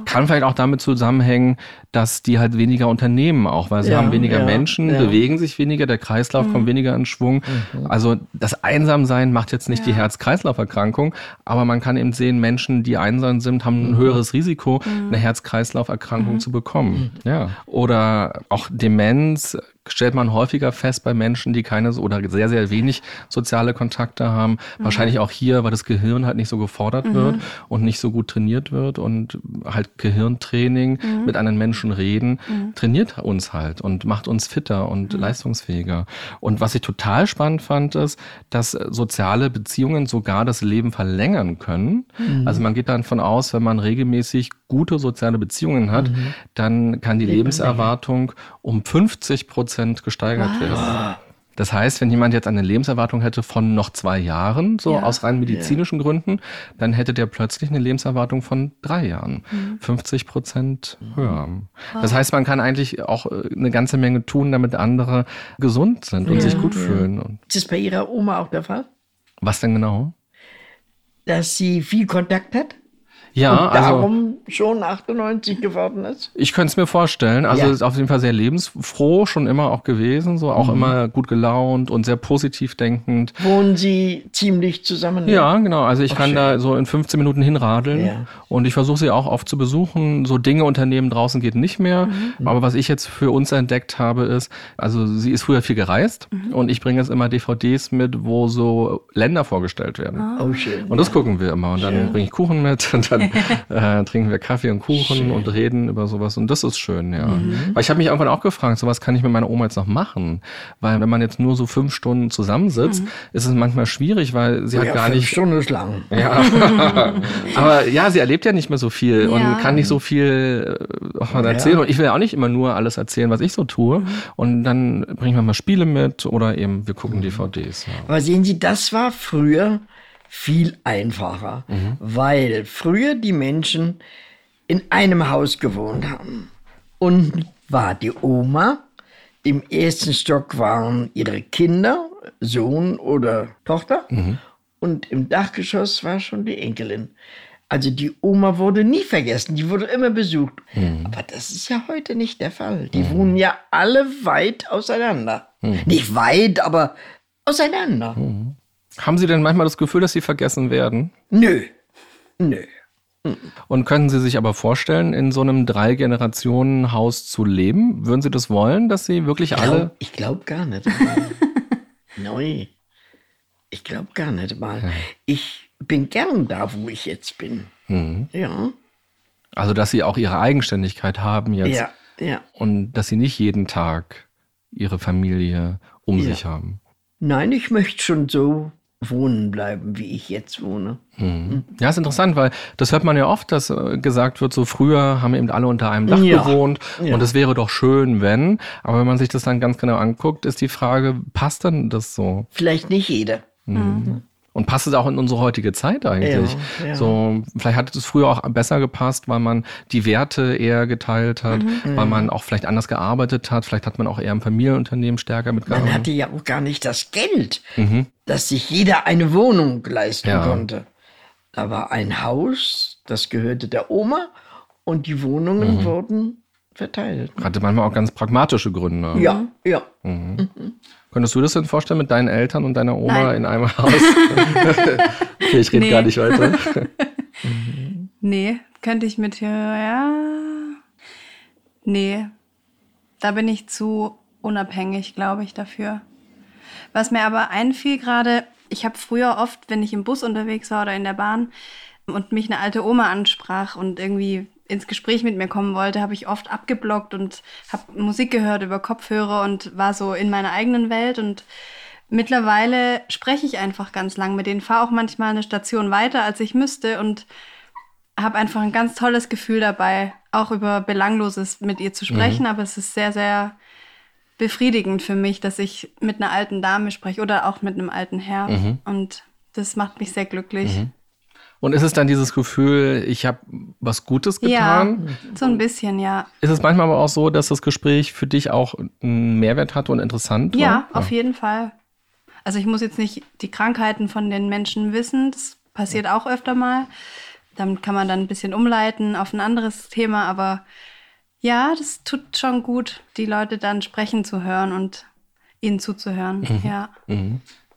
Kann vielleicht auch damit zusammenhängen, dass die halt weniger unternehmen auch, weil sie Ja, haben weniger ja, Menschen, ja. bewegen sich weniger, der Kreislauf kommt weniger in Schwung. Also das Einsamsein macht jetzt nicht die Herz-Kreislauf-Erkrankung, aber man kann eben sehen, Menschen, die einsam sind, haben ein höheres Risiko, eine Herz-Kreislauf-Erkrankung zu bekommen. Ja. Oder auch Demenz stellt man häufiger fest bei Menschen, die keine oder sehr, sehr wenig soziale Kontakte haben. Wahrscheinlich auch hier, weil das Gehirn halt nicht so gefordert wird und nicht so gut trainiert wird und halt Gehirntraining mit anderen Menschen reden, trainiert uns halt und macht uns fitter und leistungsfähiger. Und was ich total spannend fand, ist, dass soziale Beziehungen sogar das Leben verlängern können. Also man geht davon aus, wenn man regelmäßig gute soziale Beziehungen hat, dann kann die Lebenserwartung um 50 Prozent gesteigert werden. Das heißt, wenn jemand jetzt eine Lebenserwartung hätte von noch zwei Jahren, so Ja. aus rein medizinischen Gründen, dann hätte der plötzlich eine Lebenserwartung von drei Jahren. 50 Prozent höher. Das heißt, man kann eigentlich auch äh, eine ganze Menge tun, damit andere gesund sind und sich gut fühlen. Und Ist das bei Ihrer Oma auch der Fall? was denn genau? Dass sie viel Kontakt hat? Ja, und also darum schon 98 geworden ist? ich könnte es mir vorstellen. Also Ja. ist auf jeden Fall sehr lebensfroh, schon immer auch gewesen, so Mhm. auch immer gut gelaunt und sehr positiv denkend. Wohnen Sie ziemlich zusammen? Ja, genau. Also ich Ach, kann schön. da so in 15 Minuten hinradeln Ja. und ich versuche sie auch oft zu besuchen. So Dinge unternehmen draußen geht nicht mehr. Mhm. Aber was ich jetzt für uns entdeckt habe, ist, also sie ist früher viel gereist Mhm. und ich bringe jetzt immer DVDs mit, wo so Länder vorgestellt werden. Oh, schön. Und das gucken wir immer. Und dann bringe ich Kuchen mit und dann äh, trinken wir Kaffee und Kuchen und reden über sowas. Und das ist schön, ja. Mhm. Weil ich habe mich irgendwann auch gefragt, so was kann ich mit meiner Oma jetzt noch machen? Weil wenn man jetzt nur so fünf Stunden zusammensitzt, ist es manchmal schwierig, weil sie Oh hat ja, gar fünf nicht. Stunden ist lang. Ja. Aber ja, sie erlebt ja nicht mehr so viel Ja. und kann nicht so viel äh, erzählen. Und ich will ja auch nicht immer nur alles erzählen, was ich so tue. Und dann bringe ich mal Spiele mit oder eben wir gucken DVDs. Ja. Aber sehen Sie, das war früher viel einfacher, weil früher die Menschen in einem Haus gewohnt haben. Und war die Oma, im ersten Stock waren ihre Kinder, Sohn oder Tochter, und im Dachgeschoss war schon die Enkelin. Also die Oma wurde nie vergessen, die wurde immer besucht. Aber das ist ja heute nicht der Fall. Die wohnen ja alle weit auseinander. Nicht weit, aber auseinander. Haben Sie denn manchmal das Gefühl, dass Sie vergessen werden? Nö. Nö. Und können Sie sich aber vorstellen, in so einem Drei-Generationen-Haus zu leben? Würden Sie das wollen, dass Sie wirklich alle. Ich glaube gar nicht. Neu. Ich glaube gar nicht mal. Ich bin gern da, wo ich jetzt bin. Mhm. Ja. Also, dass Sie auch Ihre Eigenständigkeit haben jetzt. Ja. Ja. Und dass Sie nicht jeden Tag Ihre Familie um Ja. sich haben. Nein, ich möchte schon so wohnen bleiben, wie ich jetzt wohne. Ja, ist interessant, weil das hört man ja oft, dass äh, gesagt wird, so früher haben eben alle unter einem Dach Ja. gewohnt Ja. und es wäre doch schön, wenn. Aber wenn man sich das dann ganz genau anguckt, ist die Frage, passt denn das so? Vielleicht nicht jeder. Und passt es auch in unsere heutige Zeit eigentlich? Ja, ja. So, vielleicht hat es früher auch besser gepasst, weil man die Werte eher geteilt hat, Mhm. weil man auch vielleicht anders gearbeitet hat. Vielleicht hat man auch eher im Familienunternehmen stärker Man mitgearbeitet. hatte ja auch gar nicht das Geld, dass sich jeder eine Wohnung leisten Ja. konnte. Da war ein Haus, das gehörte der Oma und die Wohnungen wurden verteilt. Hatte manchmal auch ganz pragmatische Gründe. Ja, ja. Könntest du das denn vorstellen mit deinen Eltern und deiner Oma Nein. in einem Haus? okay, ich rede Nee. gar nicht weiter. Nee, könnte ich mit, ja. Nee, da bin ich zu unabhängig, glaube ich, dafür. Was mir aber einfiel gerade, ich habe früher oft, wenn ich im Bus unterwegs war oder in der Bahn und mich eine alte Oma ansprach und irgendwie ins Gespräch mit mir kommen wollte, habe ich oft abgeblockt und habe Musik gehört über Kopfhörer und war so in meiner eigenen Welt. Und mittlerweile spreche ich einfach ganz lang mit denen, fahre auch manchmal eine Station weiter, als ich müsste und habe einfach ein ganz tolles Gefühl dabei, auch über Belangloses mit ihr zu sprechen, aber es ist sehr, sehr befriedigend für mich, dass ich mit einer alten Dame spreche oder auch mit einem alten Herr. Und das macht mich sehr glücklich. Und ist es dann dieses Gefühl, ich habe was Gutes getan? Ja, so ein bisschen, ja. Ist es manchmal aber auch so, dass das Gespräch für dich auch einen Mehrwert hatte und interessant war? Ja, auf jeden Fall. Also ich muss jetzt nicht die Krankheiten von den Menschen wissen, das passiert auch öfter mal. Damit kann man dann ein bisschen umleiten auf ein anderes Thema, aber ja, das tut schon gut, die Leute dann sprechen zu hören und ihnen zuzuhören. Ja.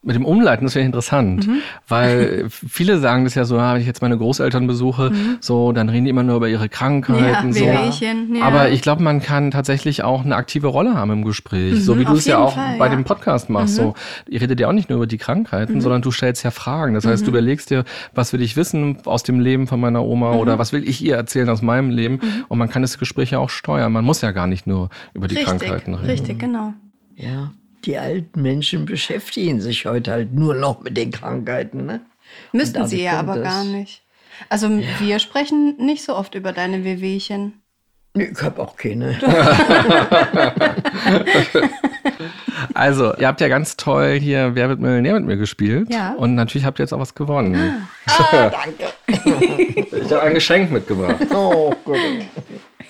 Mit dem Umleiten, das wäre interessant, Mhm. weil viele sagen das ja so, ah, wenn ich jetzt meine Großeltern besuche, so, dann reden die immer nur über ihre Krankheiten. Mhm. Ja, so. Wehwehchen, ja. Aber ich glaube, man kann tatsächlich auch eine aktive Rolle haben im Gespräch, so wie du Mhm, auf es ja auch Fall, bei ja. Mhm. dem Podcast machst. So, ihr redet ja auch nicht nur über die Krankheiten, sondern du stellst ja Fragen. Das Mhm. heißt, du überlegst dir, was will ich wissen aus dem Leben von meiner Oma Mhm. oder was will ich ihr erzählen aus meinem Leben? Und man kann das Gespräch ja auch steuern. Man muss ja gar nicht nur über die Richtig, Krankheiten reden. richtig, genau. Ja, die alten Menschen beschäftigen sich heute halt nur noch mit den Krankheiten. Ne? Müssten sie ja aber das. gar nicht. Also wir sprechen nicht so oft über deine Wehwehchen. Nee, ich habe auch keine. Also, ihr habt ja ganz toll hier Wer wird Millionär mit mir gespielt. Ja. Und natürlich habt ihr jetzt auch was gewonnen. ah, danke. Ich habe ein Geschenk mitgebracht. Oh Gott.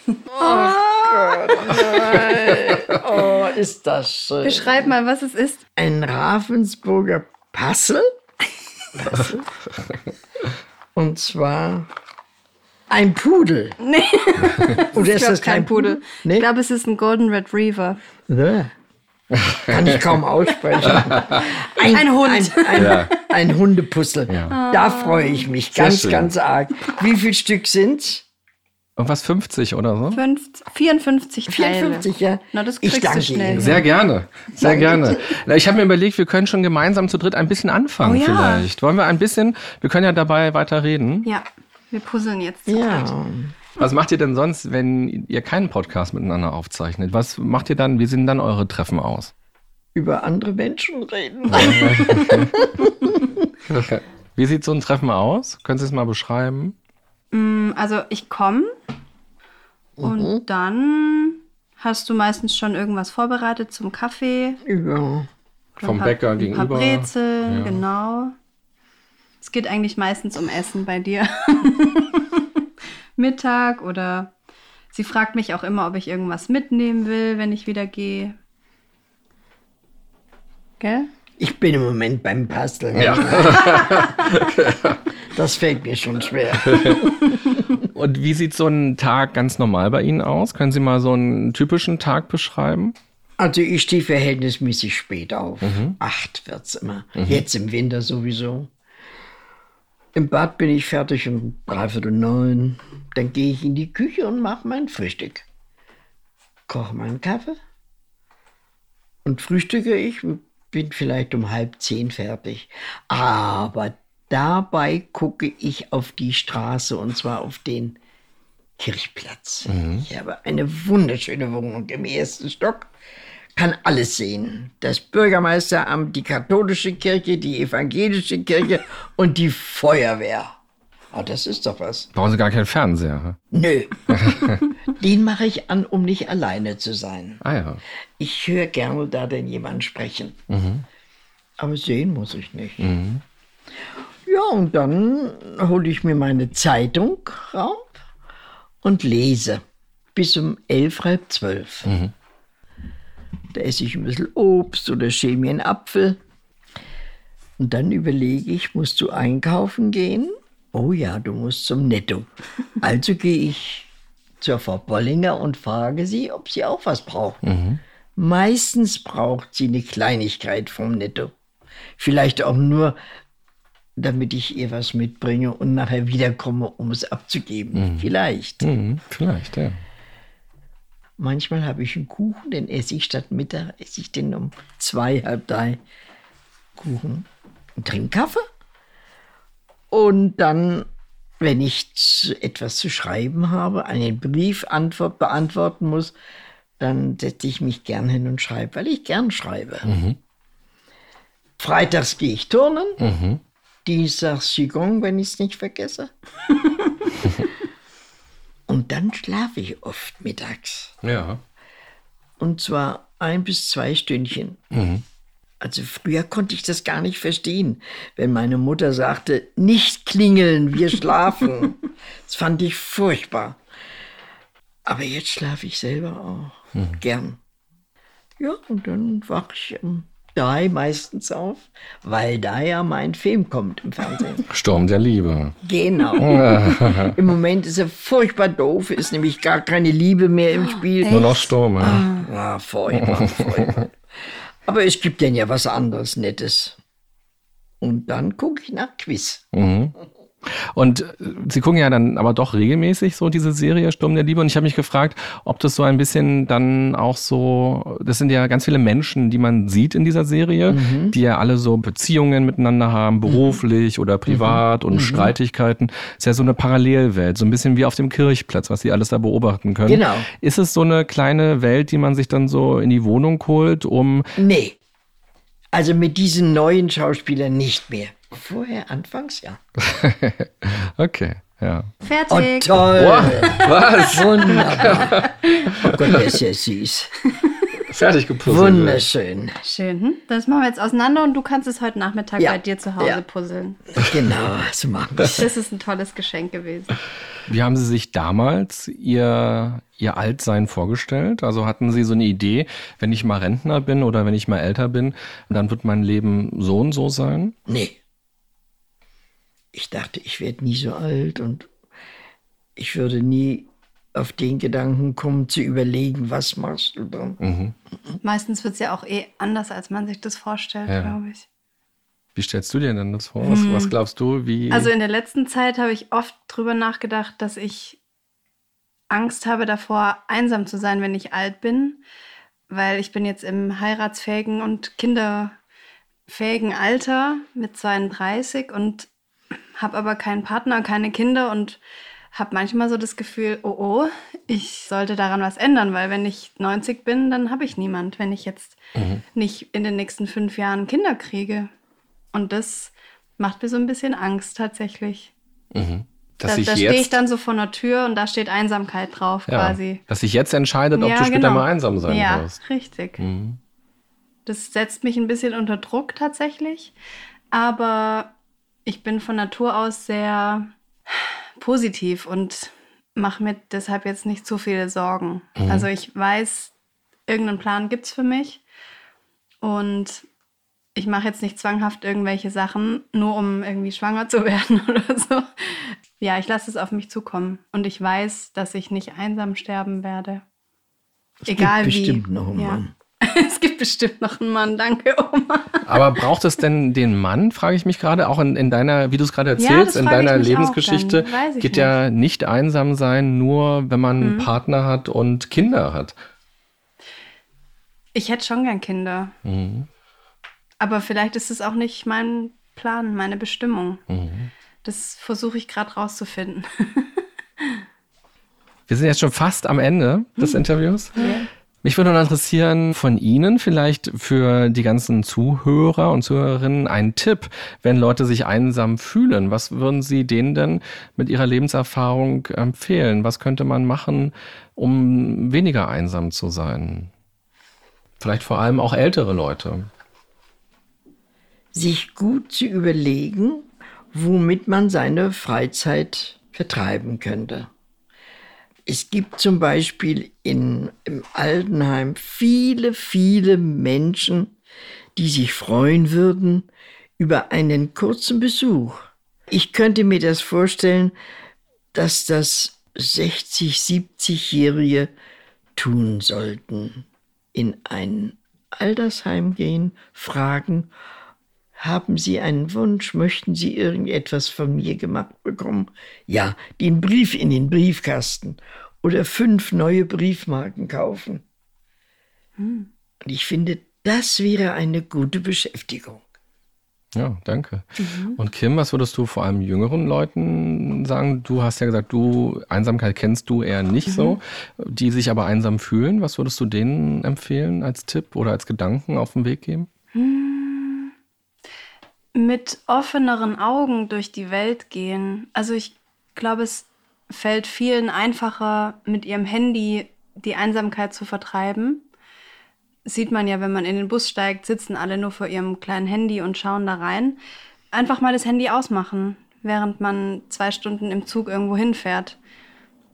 Oh Gott. Nein. Oh, ist das schön. Beschreib mal, was es ist. Ein Ravensburger Passel. Passel. Und zwar ein Pudel. Nee, Oder ich glaube kein Pudel. Ich Nee? glaube, es ist ein Golden Retriever. Ja. Kann ich kaum aussprechen. Ein, Ein Hund. Ein, ein, Ja. ein Hundepuzzle. Da freue ich mich ganz, schön. ganz arg. Wie viel Stück sind's? Irgendwas 50 oder so? 50, 54 Teile. 54, ja. Na, das Ich kriegst du danke schnell. Ihnen. Sehr gerne, sehr gerne. Ich habe mir überlegt, wir können schon gemeinsam zu dritt ein bisschen anfangen Oh ja. vielleicht. Wollen wir ein bisschen, wir können ja dabei weiter reden. Ja, wir puzzeln jetzt. Ja. Was macht ihr denn sonst, wenn ihr keinen Podcast miteinander aufzeichnet? Was macht ihr dann, wie sehen dann eure Treffen aus? Über andere Menschen reden. Wie sieht so ein Treffen aus? Können Sie es mal beschreiben? Mm, Also ich komme und dann hast du meistens schon irgendwas vorbereitet zum Kaffee. Ja. Vom Ein paar- Bäcker ein gegenüber. paar Brezeln, Ja. genau. Es geht eigentlich meistens um Essen bei dir. Mittag oder sie fragt mich auch immer, ob ich irgendwas mitnehmen will, wenn ich wieder gehe. Gell? Ich bin im Moment beim Basteln. Ja. Das fällt mir schon schwer. Und wie sieht so ein Tag ganz normal bei Ihnen aus? Können Sie mal so einen typischen Tag beschreiben? Also ich stehe verhältnismäßig spät auf. Acht wird's immer. Jetzt im Winter sowieso. Im Bad bin ich fertig um dreiviertel neun. Dann gehe ich in die Küche und mache mein Frühstück. Koche meinen Kaffee und frühstücke ich und bin vielleicht um halb zehn fertig. Aber dabei gucke ich auf die Straße und zwar auf den Kirchplatz. Ich habe eine wunderschöne Wohnung im ersten Stock, kann alles sehen. Das Bürgermeisteramt, die katholische Kirche, die evangelische Kirche und die Feuerwehr. Ah, das ist doch was. Brauchen Sie gar keinen Fernseher. Nö. Den mache ich an, um nicht alleine zu sein. Ah ja. Ich höre gerne da denn jemand sprechen. Aber sehen muss ich nicht. Ja, und dann hole ich mir meine Zeitung raus und lese bis um elf, halb zwölf. Mhm. Da esse ich ein bisschen Obst oder schäle mir einen Apfel. Und dann überlege ich, musst du einkaufen gehen? Oh ja, du musst zum Netto. Also gehe ich zur Frau Bollinger und frage sie, ob sie auch was braucht. Mhm. Meistens braucht sie eine Kleinigkeit vom Netto. Vielleicht auch nur, damit ich ihr was mitbringe und nachher wiederkomme, um es abzugeben. Mhm. Vielleicht. Mhm, vielleicht, ja. Manchmal habe ich einen Kuchen, den esse ich statt Mittag, esse ich den um zwei, halb drei Kuchen und trinke Kaffee. Und dann, wenn ich etwas zu schreiben habe, einen Brief antwort, beantworten muss, dann setze ich mich gern hin und schreibe, weil ich gern schreibe. Mhm. Freitags gehe ich turnen, mhm. Dienstags Qigong, wenn ich es nicht vergesse. Und dann schlafe ich oft mittags. Ja. Und zwar ein bis zwei Stündchen. Mhm. Also früher konnte ich das gar nicht verstehen, wenn meine Mutter sagte, nicht klingeln, wir schlafen. das fand ich furchtbar. Aber jetzt schlafe ich selber auch mhm. gern. Ja, und dann wache ich um drei meistens auf, weil da ja mein Film kommt im Fernsehen. Sturm der Liebe. Genau. Im Moment ist er furchtbar doof, ist nämlich gar keine Liebe mehr im Spiel. Echt? Nur noch Sturm. Ja, ah, furchtbar, furchtbar. Aber es gibt denn ja was anderes Nettes. Und dann gucke ich nach Quiz. Mhm. Und äh, Sie gucken ja dann aber doch regelmäßig so diese Serie Sturm der Liebe. Und ich habe mich gefragt, ob das so ein bisschen dann auch so, das sind ja ganz viele Menschen, die man sieht in dieser Serie, mhm. die ja alle so Beziehungen miteinander haben, mhm. beruflich mhm. oder privat mhm. und. Streitigkeiten. ist ja so eine Parallelwelt, so ein bisschen wie auf dem Kirchplatz, was Sie alles da beobachten können. Genau. Ist es so eine kleine Welt, die man sich dann so in die Wohnung holt, um. Nee. Also mit diesen neuen Schauspielern nicht mehr. Vorher, anfangs, ja. okay, ja. Fertig. Oh, toll. Wow. Was? Wunderbar. Oh Gott, der ist ja süß. Fertig gepuzzelt. Wunderschön. Schön. Hm? Das machen wir jetzt auseinander und du kannst es heute Nachmittag ja. bei dir zu Hause ja. puzzeln. Genau, so machen wir. Das ist ein tolles Geschenk gewesen. Wie haben Sie sich damals Ihr, Ihr Altsein vorgestellt? Also hatten Sie so eine Idee, wenn ich mal Rentner bin oder wenn ich mal älter bin, dann wird mein Leben so und so sein? Nee ich dachte, ich werde nie so alt und ich würde nie auf den Gedanken kommen, zu überlegen, was machst du dann. Mhm. Meistens wird es ja auch eh anders, als man sich das vorstellt, ja. glaube ich. Wie stellst du dir denn das vor? Was, hm. was glaubst du? Wie also in der letzten Zeit habe ich oft drüber nachgedacht, dass ich Angst habe davor, einsam zu sein, wenn ich alt bin, weil ich bin jetzt im heiratsfähigen und kinderfähigen Alter mit 32 und habe aber keinen Partner, keine Kinder und habe manchmal so das Gefühl, oh oh, ich sollte daran was ändern, weil wenn ich 90 bin, dann habe ich niemand, wenn ich jetzt mhm. nicht in den nächsten fünf Jahren Kinder kriege. Und das macht mir so ein bisschen Angst tatsächlich. Mhm. Dass da da stehe ich dann so vor einer Tür und da steht Einsamkeit drauf ja, quasi. Dass sich jetzt entscheidet, ob ja, du später genau. mal einsam sein ja, wirst. Ja, richtig. Mhm. Das setzt mich ein bisschen unter Druck tatsächlich. Aber ich bin von Natur aus sehr positiv und mache mir deshalb jetzt nicht zu viele Sorgen. Mhm. Also ich weiß, irgendeinen Plan gibt es für mich und ich mache jetzt nicht zwanghaft irgendwelche Sachen, nur um irgendwie schwanger zu werden oder so. Ja, ich lasse es auf mich zukommen und ich weiß, dass ich nicht einsam sterben werde. Es Egal gibt bestimmt wie. noch einen ja. Mann. es gibt bestimmt noch einen Mann, danke Oma. Aber braucht es denn den Mann, frage ich mich gerade, auch in, in deiner, wie du es gerade erzählst, ja, in deiner Lebensgeschichte, geht nicht. ja nicht einsam sein, nur wenn man mhm. einen Partner hat und Kinder hat. Ich hätte schon gern Kinder. Mhm. Aber vielleicht ist es auch nicht mein Plan, meine Bestimmung. Mhm. Das versuche ich gerade rauszufinden. Wir sind jetzt schon fast am Ende des mhm. Interviews. Ja. Mich würde noch interessieren von Ihnen vielleicht für die ganzen Zuhörer und Zuhörerinnen ein Tipp, wenn Leute sich einsam fühlen. Was würden Sie denen denn mit Ihrer Lebenserfahrung empfehlen? Was könnte man machen, um weniger einsam zu sein? Vielleicht vor allem auch ältere Leute. sich gut zu überlegen, womit man seine Freizeit vertreiben könnte. Es gibt zum Beispiel in, im Altenheim viele, viele Menschen, die sich freuen würden über einen kurzen Besuch. Ich könnte mir das vorstellen, dass das 60, 70-Jährige tun sollten. In ein Altersheim gehen, fragen, haben Sie einen Wunsch? Möchten Sie irgendetwas von mir gemacht bekommen? Ja, den Brief in den Briefkasten oder fünf neue Briefmarken kaufen. Hm. Und ich finde, das wäre eine gute Beschäftigung. Ja, danke. Mhm. Und Kim, was würdest du vor allem jüngeren Leuten sagen? Du hast ja gesagt, du Einsamkeit kennst du eher nicht mhm. so, die sich aber einsam fühlen. Was würdest du denen empfehlen als Tipp oder als Gedanken auf den Weg geben? Mhm mit offeneren Augen durch die Welt gehen. Also ich glaube, es fällt vielen einfacher, mit ihrem Handy die Einsamkeit zu vertreiben. Sieht man ja, wenn man in den Bus steigt, sitzen alle nur vor ihrem kleinen Handy und schauen da rein. Einfach mal das Handy ausmachen, während man zwei Stunden im Zug irgendwo hinfährt.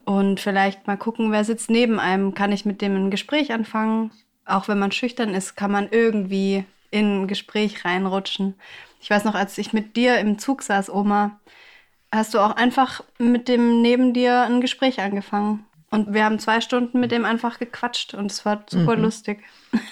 Und vielleicht mal gucken, wer sitzt neben einem. Kann ich mit dem ein Gespräch anfangen? Auch wenn man schüchtern ist, kann man irgendwie in ein Gespräch reinrutschen. Ich weiß noch, als ich mit dir im Zug saß, Oma, hast du auch einfach mit dem neben dir ein Gespräch angefangen. Und wir haben zwei Stunden mit dem einfach gequatscht und es war super mhm. lustig.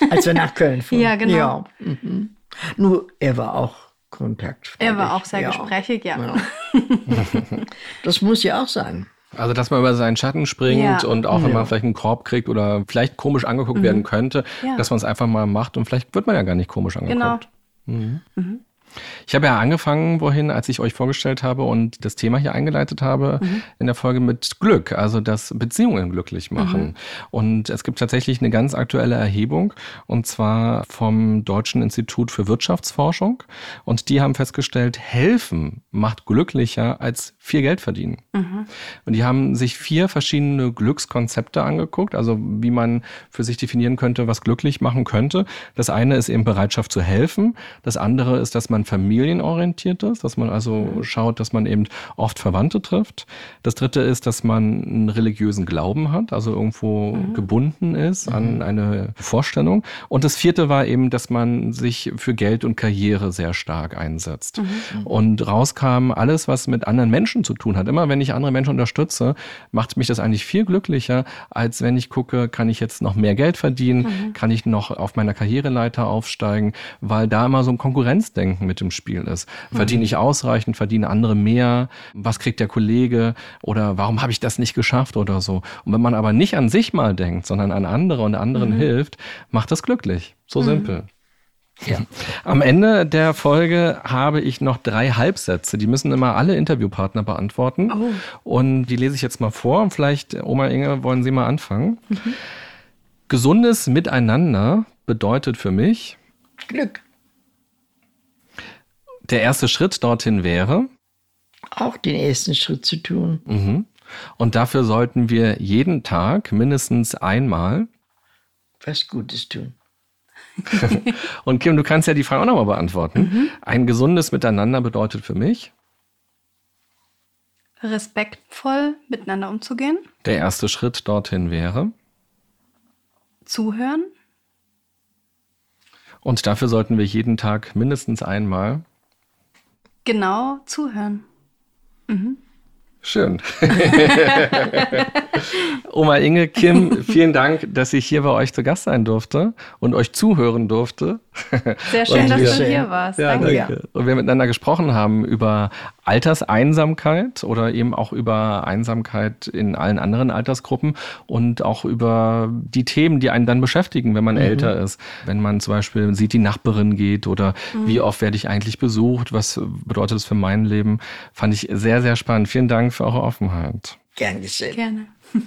Als wir nach Köln fuhren. ja, genau. Ja. Mhm. Nur er war auch kontaktfreudig. Er war auch sehr ja. gesprächig, ja. ja. das muss ja auch sein. Also, dass man über seinen Schatten springt ja. und auch wenn man vielleicht einen Korb kriegt oder vielleicht komisch angeguckt mhm. werden könnte, dass man es einfach mal macht und vielleicht wird man ja gar nicht komisch angeguckt. Genau. Mhm. Mhm. Ich habe ja angefangen, wohin, als ich euch vorgestellt habe und das Thema hier eingeleitet habe, mhm. in der Folge mit Glück, also das Beziehungen glücklich machen. Mhm. Und es gibt tatsächlich eine ganz aktuelle Erhebung und zwar vom Deutschen Institut für Wirtschaftsforschung. Und die haben festgestellt, helfen macht glücklicher als viel Geld verdienen. Mhm. Und die haben sich vier verschiedene Glückskonzepte angeguckt, also wie man für sich definieren könnte, was glücklich machen könnte. Das eine ist eben Bereitschaft zu helfen. Das andere ist, dass man man familienorientiert ist, dass man also schaut, dass man eben oft Verwandte trifft. Das dritte ist, dass man einen religiösen Glauben hat, also irgendwo mhm. gebunden ist an mhm. eine Vorstellung. Und das vierte war eben, dass man sich für Geld und Karriere sehr stark einsetzt. Mhm. Und rauskam alles, was mit anderen Menschen zu tun hat. Immer wenn ich andere Menschen unterstütze, macht mich das eigentlich viel glücklicher, als wenn ich gucke, kann ich jetzt noch mehr Geld verdienen, mhm. kann ich noch auf meiner Karriereleiter aufsteigen, weil da immer so ein Konkurrenzdenken mit im Spiel ist. Verdiene ich ausreichend, verdiene andere mehr? Was kriegt der Kollege? Oder warum habe ich das nicht geschafft oder so? Und wenn man aber nicht an sich mal denkt, sondern an andere und anderen mhm. hilft, macht das glücklich. So mhm. simpel. Ja. Am Ende der Folge habe ich noch drei Halbsätze. Die müssen immer alle Interviewpartner beantworten. Oh. Und die lese ich jetzt mal vor. Vielleicht, Oma Inge, wollen Sie mal anfangen. Mhm. Gesundes Miteinander bedeutet für mich Glück. Der erste Schritt dorthin wäre? Auch den ersten Schritt zu tun. Mhm. Und dafür sollten wir jeden Tag mindestens einmal was Gutes tun. und Kim, du kannst ja die Frage auch nochmal beantworten. Mhm. Ein gesundes Miteinander bedeutet für mich? Respektvoll miteinander umzugehen. Der erste Schritt dorthin wäre? Zuhören. Und dafür sollten wir jeden Tag mindestens einmal Genau zuhören. Mhm. Schön. Oma Inge, Kim, vielen Dank, dass ich hier bei euch zu Gast sein durfte und euch zuhören durfte. Sehr schön, dass wir, du hier warst. Ja, danke. danke. Und wir miteinander gesprochen haben über Alterseinsamkeit oder eben auch über Einsamkeit in allen anderen Altersgruppen und auch über die Themen, die einen dann beschäftigen, wenn man mhm. älter ist. Wenn man zum Beispiel sieht, die Nachbarin geht oder mhm. wie oft werde ich eigentlich besucht, was bedeutet das für mein Leben, fand ich sehr, sehr spannend. Vielen Dank für eure Offenheit. Gern geschehen. Gerne.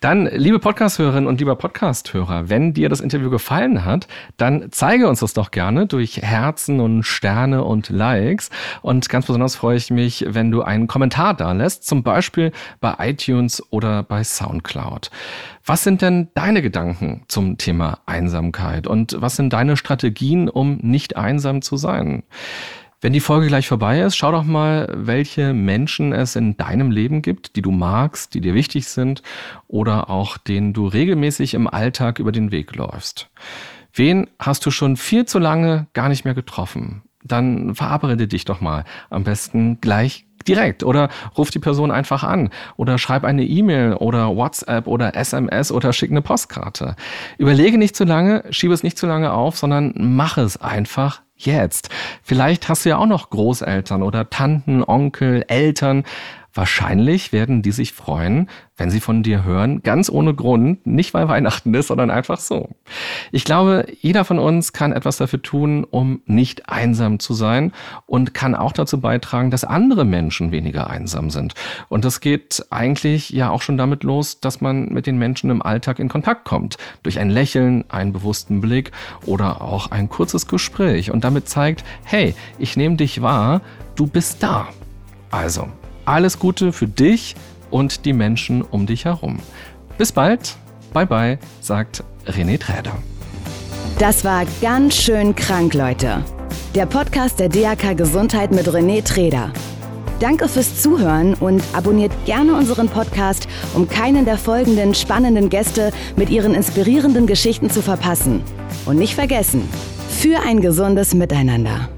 Dann, liebe Podcast-Hörerinnen und lieber Podcast-Hörer, wenn dir das Interview gefallen hat, dann zeige uns das doch gerne durch Herzen und Sterne und Likes. Und ganz besonders freue ich mich, wenn du einen Kommentar da lässt, zum Beispiel bei iTunes oder bei Soundcloud. Was sind denn deine Gedanken zum Thema Einsamkeit und was sind deine Strategien, um nicht einsam zu sein? Wenn die Folge gleich vorbei ist, schau doch mal, welche Menschen es in deinem Leben gibt, die du magst, die dir wichtig sind oder auch denen du regelmäßig im Alltag über den Weg läufst. Wen hast du schon viel zu lange gar nicht mehr getroffen? Dann verabrede dich doch mal. Am besten gleich direkt oder ruf die Person einfach an oder schreib eine E-Mail oder WhatsApp oder SMS oder schick eine Postkarte. Überlege nicht zu lange, schiebe es nicht zu lange auf, sondern mach es einfach jetzt. Vielleicht hast du ja auch noch Großeltern oder Tanten, Onkel, Eltern. Wahrscheinlich werden die sich freuen, wenn sie von dir hören, ganz ohne Grund, nicht weil Weihnachten ist, sondern einfach so. Ich glaube, jeder von uns kann etwas dafür tun, um nicht einsam zu sein und kann auch dazu beitragen, dass andere Menschen weniger einsam sind. Und das geht eigentlich ja auch schon damit los, dass man mit den Menschen im Alltag in Kontakt kommt. Durch ein Lächeln, einen bewussten Blick oder auch ein kurzes Gespräch und damit zeigt, hey, ich nehme dich wahr, du bist da. Also, alles Gute für dich und die Menschen um dich herum. Bis bald. Bye bye, sagt René Träder. Das war ganz schön krank, Leute. Der Podcast der DAK Gesundheit mit René Träder. Danke fürs Zuhören und abonniert gerne unseren Podcast, um keinen der folgenden spannenden Gäste mit ihren inspirierenden Geschichten zu verpassen. Und nicht vergessen, für ein gesundes Miteinander.